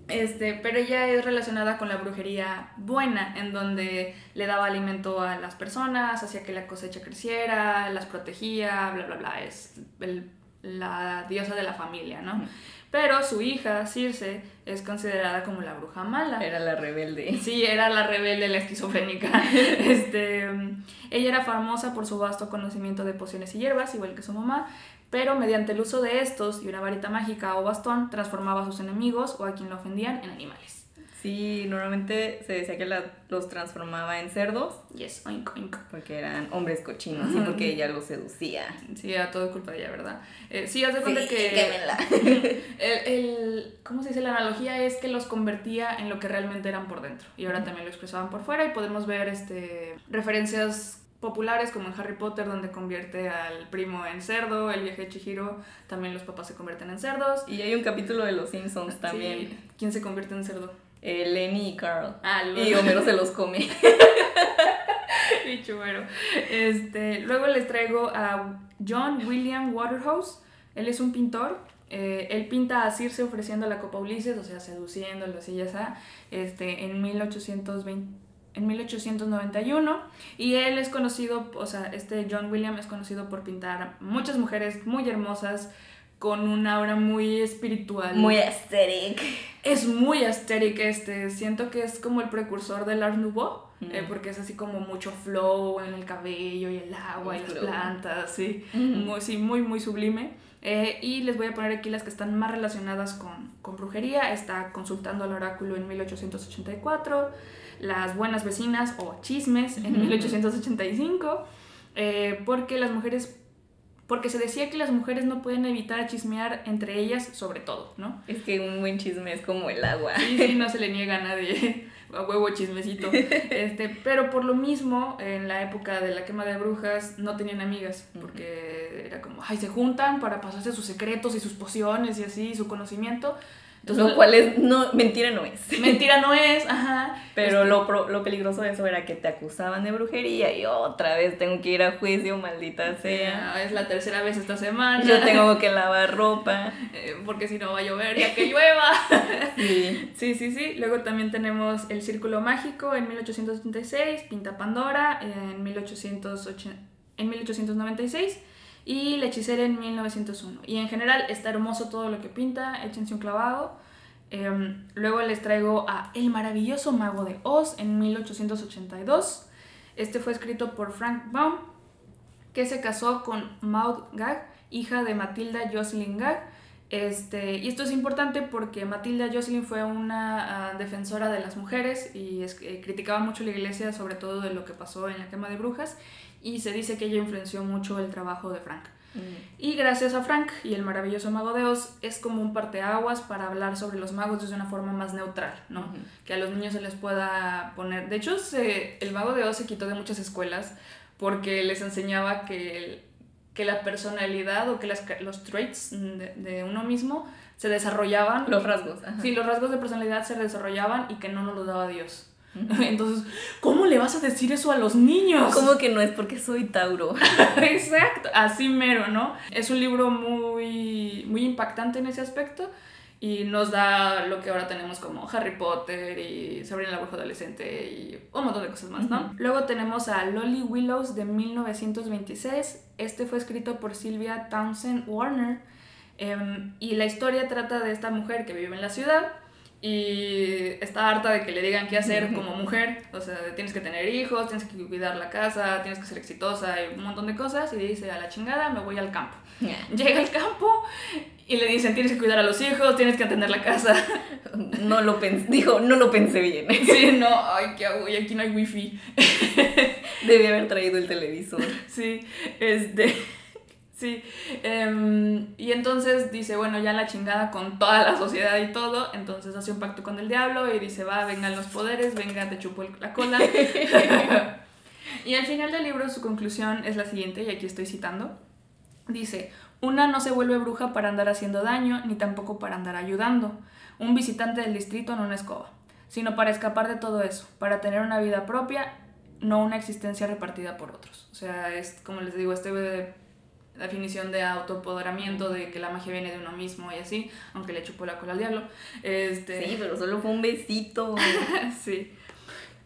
Speaker 2: Este, pero ella es relacionada con la brujería buena, en donde le daba alimento a las personas, hacía que la cosecha creciera, las protegía, bla, bla, bla. Es la diosa de la familia, ¿no? Pero su hija, Circe, es considerada como la bruja mala.
Speaker 1: Era la rebelde.
Speaker 2: Sí, era la rebelde, la esquizofrénica. este, ella era famosa por su vasto conocimiento de pociones y hierbas, igual que su mamá, pero mediante el uso de estos y una varita mágica o bastón, transformaba a sus enemigos o a quien lo ofendían en animales.
Speaker 1: Sí, normalmente se decía que la, los transformaba en cerdos.
Speaker 2: Yes, oink, oink.
Speaker 1: Porque eran hombres cochinos y porque ella los seducía.
Speaker 2: Sí, era todo culpa de ella, ¿verdad? Eh, sí, haz de cuenta
Speaker 1: que.
Speaker 2: el, el, ¿Cómo se dice? La analogía es que los convertía en lo que realmente eran por dentro. Y ahora también lo expresaban por fuera. Y podemos ver este, referencias populares como en Harry Potter donde convierte al primo en cerdo, el viaje de Chihiro también los papás se convierten en cerdos.
Speaker 1: Y hay un capítulo de Los Simpsons también.
Speaker 2: ¿Quién se convierte en cerdo?
Speaker 1: Eh, Lenny y Carl.
Speaker 2: Ah,
Speaker 1: y Homero se los come.
Speaker 2: y. Este, luego les traigo a John William Waterhouse. Él es un pintor. Eh, él pinta a Circe ofreciendo la copa Ulises, o sea, seduciéndolo, así ya está, este, en 1820 en 1891 y él es conocido, o sea, este John William es conocido por pintar muchas mujeres muy hermosas con una aura muy espiritual.
Speaker 1: Muy aesthetic.
Speaker 2: Es muy aesthetic este, siento que es como el precursor del Art Nouveau, eh, porque es así como mucho flow en el cabello y el agua y las plantas, sí, muy, sí, muy, muy sublime. Eh, y les voy a poner aquí las que están más relacionadas con, con brujería. Está consultando al oráculo en 1884, Las buenas vecinas o chismes en 1885, eh, porque las mujeres porque se decía que las mujeres no pueden evitar chismear entre ellas sobre todo, ¿no?
Speaker 1: Es que un buen chisme es como el agua.
Speaker 2: Sí, sí, no se le niega a nadie a huevo chismecito. Este, pero por lo mismo, en la época de la quema de brujas, no tenían amigas, porque era como, ay, se juntan para pasarse sus secretos y sus pociones y así, su conocimiento,
Speaker 1: lo cual es, no, mentira no es.
Speaker 2: Mentira no es, ajá.
Speaker 1: Pero este lo, lo peligroso de eso era que te acusaban de brujería y otra vez tengo que ir a juicio, maldita sea.
Speaker 2: es la tercera vez esta semana.
Speaker 1: Yo tengo que lavar ropa.
Speaker 2: Eh, porque si no va a llover, ya que llueva. Sí. sí, sí, sí. Luego también tenemos El Círculo Mágico en 1886, Pinta Pandora en, 1880, en 1896 y La hechicera en 1901. Y en general está hermoso todo lo que pinta, échense un clavado. Em, luego les traigo a El maravilloso mago de Oz en 1882. Este fue escrito por Frank Baum, que se casó con Maud Gag, hija de Matilda Jocelyn Gag. Este, y esto es importante porque Matilda Jocelyn fue una ah, defensora de las mujeres y eh, criticaba mucho la iglesia, sobre todo de lo que pasó en la quema de brujas y se dice que ella influenció mucho el trabajo de Frank. Mm. Y gracias a Frank y el maravilloso mago de Oz es como un parteaguas para hablar sobre los magos desde una forma más neutral, ¿no? Que a los niños se les pueda poner... De hecho, el mago de Oz se quitó de muchas escuelas porque les enseñaba que, que la personalidad o que los traits de, de, uno mismo se desarrollaban.
Speaker 1: Los rasgos.
Speaker 2: Sí, los rasgos de personalidad se desarrollaban y que no nos lo daba Dios. Entonces, ¿cómo le vas a decir eso a los niños?
Speaker 1: ¿Cómo que no es porque soy Tauro?
Speaker 2: Exacto, así mero, ¿no? Es un libro muy, muy impactante en ese aspecto y nos da lo que ahora tenemos como Harry Potter y Sabrina la bruja adolescente y un montón de cosas más, ¿no? Luego tenemos a Lolly Willows de 1926. Este fue escrito por Sylvia Townsend Warner em, y la historia trata de esta mujer que vive en la ciudad y está harta de que le digan qué hacer como mujer, o sea, tienes que tener hijos, tienes que cuidar la casa, tienes que ser exitosa y un montón de cosas, y dice, a la chingada, me voy al campo. Llega al campo y le dicen, tienes que cuidar a los hijos, tienes que atender la casa.
Speaker 1: No lo pensé, dijo, no lo pensé bien.
Speaker 2: Sí, no, ay, qué hago, y aquí no hay wifi.
Speaker 1: Debí haber traído el televisor.
Speaker 2: Sí, este... Sí, em, y entonces dice, bueno, ya la chingada con toda la sociedad y todo, entonces hace un pacto con el diablo y dice, va, vengan los poderes, venga, te chupo la cola. y al final del libro su conclusión es la siguiente, y aquí estoy citando. Dice, una no se vuelve bruja para andar haciendo daño, ni tampoco para andar ayudando. Un visitante del distrito no una escoba, sino para escapar de todo eso, para tener una vida propia, no una existencia repartida por otros. O sea, es como les digo, este definición de autopoderamiento, de que la magia viene de uno mismo y así, aunque le chupó la cola al diablo. Este...
Speaker 1: Sí, pero solo fue un besito.
Speaker 2: sí.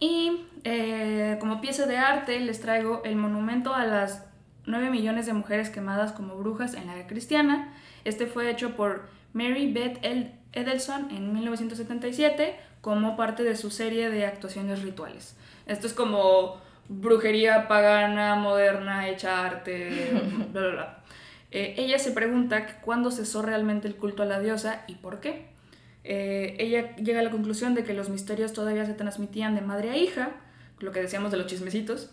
Speaker 2: Y eh, como pieza de arte les traigo el monumento a las 9 millones de mujeres quemadas como brujas en la era cristiana. Este fue hecho por Mary Beth Edelson en 1977 como parte de su serie de actuaciones rituales. Esto es como brujería pagana, moderna, hecha arte, bla, bla, bla. Eh, ella se pregunta cuándo cesó realmente el culto a la diosa y por qué. Eh, ella llega a la conclusión de que los misterios todavía se transmitían de madre a hija, lo que decíamos de los chismecitos,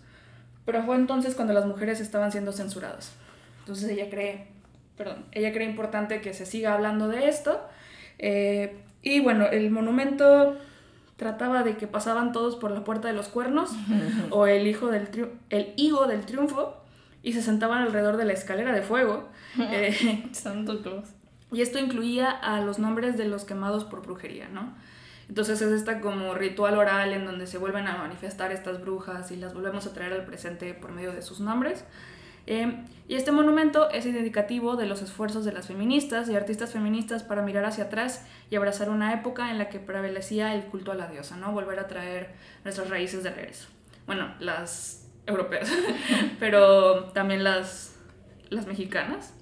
Speaker 2: pero fue entonces cuando las mujeres estaban siendo censuradas. Entonces ella cree, perdón, ella cree importante que se siga hablando de esto. Eh, y bueno, el monumento trataba de que pasaban todos por la puerta de los cuernos o el, hijo del el higo del triunfo y se sentaban alrededor de la escalera de fuego.
Speaker 1: eh, Santo Claus.
Speaker 2: Y esto incluía a los nombres de los quemados por brujería, ¿no? Entonces es esta como ritual oral en donde se vuelven a manifestar estas brujas y las volvemos a traer al presente por medio de sus nombres. Eh, y este monumento es indicativo de los esfuerzos de las feministas y artistas feministas para mirar hacia atrás y abrazar una época en la que prevalecía el culto a la diosa, ¿no? Volver a traer nuestras raíces de regreso. Bueno, las europeas, pero también las, las mexicanas.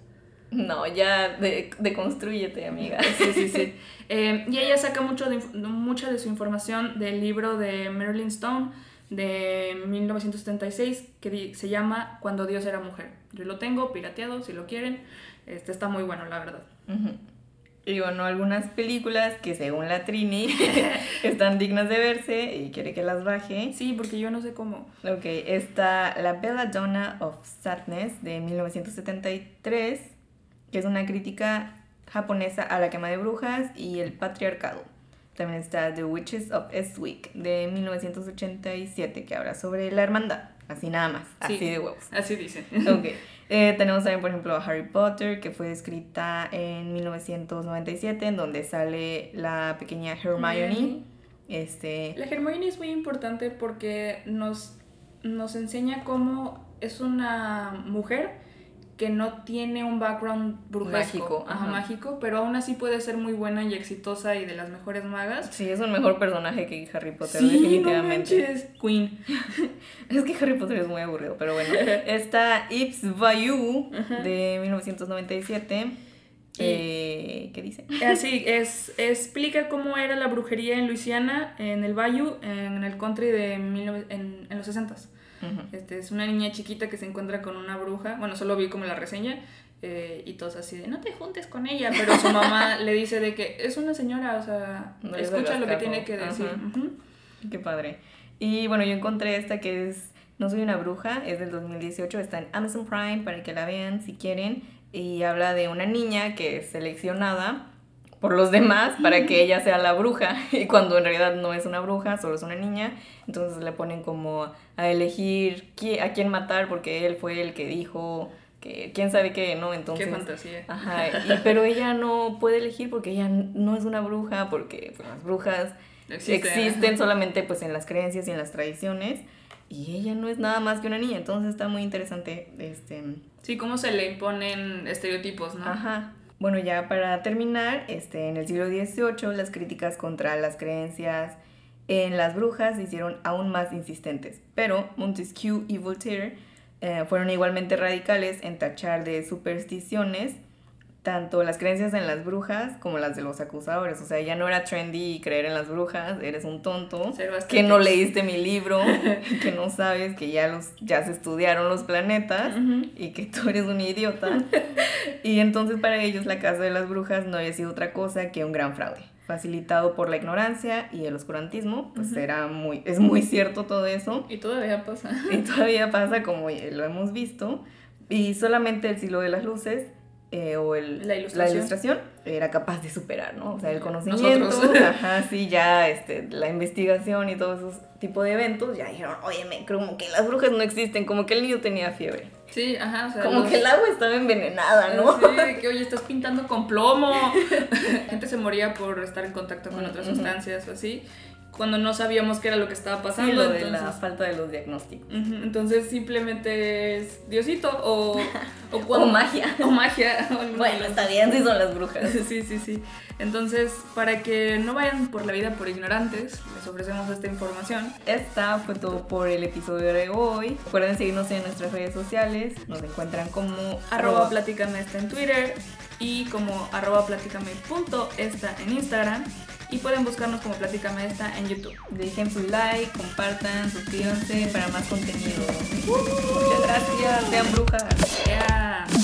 Speaker 1: No, ya de, deconstruyete, amiga.
Speaker 2: Sí, sí, sí. Eh, y ella saca mucho de, mucha de su información del libro de Marilyn Stone de 1976 que se llama Cuando Dios era mujer. Yo lo tengo pirateado, si lo quieren. Este está muy bueno, la verdad.
Speaker 1: Y bueno, algunas películas que según la Trini están dignas de verse y quiere que las baje.
Speaker 2: Sí, porque yo no sé cómo.
Speaker 1: Ok, está La Belladonna of Sadness de 1973, que es una crítica japonesa a la quema de brujas y el patriarcado. También está The Witches of Eastwick de 1987, que habla sobre la hermandad. Así nada más, así de huevos.
Speaker 2: Así dice.
Speaker 1: Ok. Eh, tenemos también, por ejemplo, Harry Potter, que fue escrita en 1997, en donde sale la pequeña Hermione. Este...
Speaker 2: La Hermione es muy importante porque nos, nos enseña cómo es una mujer que no tiene un background brujesco, mágico, mágico, pero aún así puede ser muy buena y exitosa y de las mejores magas.
Speaker 1: Sí, es un mejor personaje que Harry Potter, definitivamente.
Speaker 2: es Queen.
Speaker 1: es que Harry Potter es muy aburrido, pero bueno. Está Ips Bayou de 1997. Eh, ¿Qué dice?
Speaker 2: Así, es, explica cómo era la brujería en Luisiana, en el Bayou, en el country de en, en los 60s este, es una niña chiquita que se encuentra con una bruja. Bueno, solo vi como la reseña. Eh, y todos así de no te juntes con ella, pero su mamá le dice de que es una señora, o sea, escucha lo que tiene que decir.
Speaker 1: Qué padre. Y bueno, yo encontré esta que es No soy una bruja, es del 2018, está en Amazon Prime para que la vean si quieren. Y habla de una niña que es seleccionada por los demás para que ella sea la bruja y cuando en realidad no es una bruja, solo es una niña, entonces le ponen como a elegir a quién matar porque él fue el que dijo que quién sabe qué, ¿no? Entonces...
Speaker 2: Qué fantasía.
Speaker 1: Ajá, pero ella no puede elegir porque ella no es una bruja, porque pues, las brujas existen solamente pues en las creencias y en las tradiciones y ella no es nada más que una niña, entonces está muy interesante este...
Speaker 2: Sí, cómo se le imponen estereotipos, ¿no?
Speaker 1: Ajá. Bueno, ya para terminar, este, en el siglo XVIII las críticas contra las creencias en las brujas se hicieron aún más insistentes, pero Montesquieu y Voltaire eh, fueron igualmente radicales en tachar de supersticiones tanto las creencias en las brujas como las de los acusadores. O sea, ya no era trendy creer en las brujas, eres un tonto, que no leíste mi libro, que no sabes que ya, los, ya se estudiaron los planetas y que tú eres un idiota. y entonces para ellos la casa de las brujas no había sido otra cosa que un gran fraude facilitado por la ignorancia y el oscurantismo, pues era muy, es muy cierto todo eso.
Speaker 2: Y todavía pasa.
Speaker 1: Y todavía pasa como lo hemos visto. Y solamente el siglo de las luces eh, o el,
Speaker 2: la ilustración.
Speaker 1: era capaz de superar, ¿no? O sea, el conocimiento, ajá, sí, ya este, la investigación y todos esos tipos de eventos, ya dijeron, oye, me, como que las brujas no existen, como que el niño tenía fiebre.
Speaker 2: Sí, ajá, o sea,
Speaker 1: Como que el agua estaba envenenada, ¿no?
Speaker 2: Sí, que oye, estás pintando con plomo. La gente se moría por estar en contacto con otras sustancias o así cuando no sabíamos qué era lo que estaba pasando.
Speaker 1: lo de la falta de los diagnósticos.
Speaker 2: entonces simplemente es Diosito o,
Speaker 1: o, magia.
Speaker 2: O magia.
Speaker 1: bueno, está bien si son las brujas.
Speaker 2: sí, sí, sí. Entonces, para que no vayan por la vida por ignorantes, les ofrecemos esta información.
Speaker 1: Esta fue todo por el episodio de hoy. Recuerden seguirnos en nuestras redes sociales. Nos encuentran como
Speaker 2: arroba platicame en Twitter y como arroba platicame en Instagram y pueden buscarnos como Platícame esta en YouTube.
Speaker 1: Dejen su like, compartan, suscríbanse para más contenido. Muchas gracias, sean brujas.
Speaker 2: Yeah.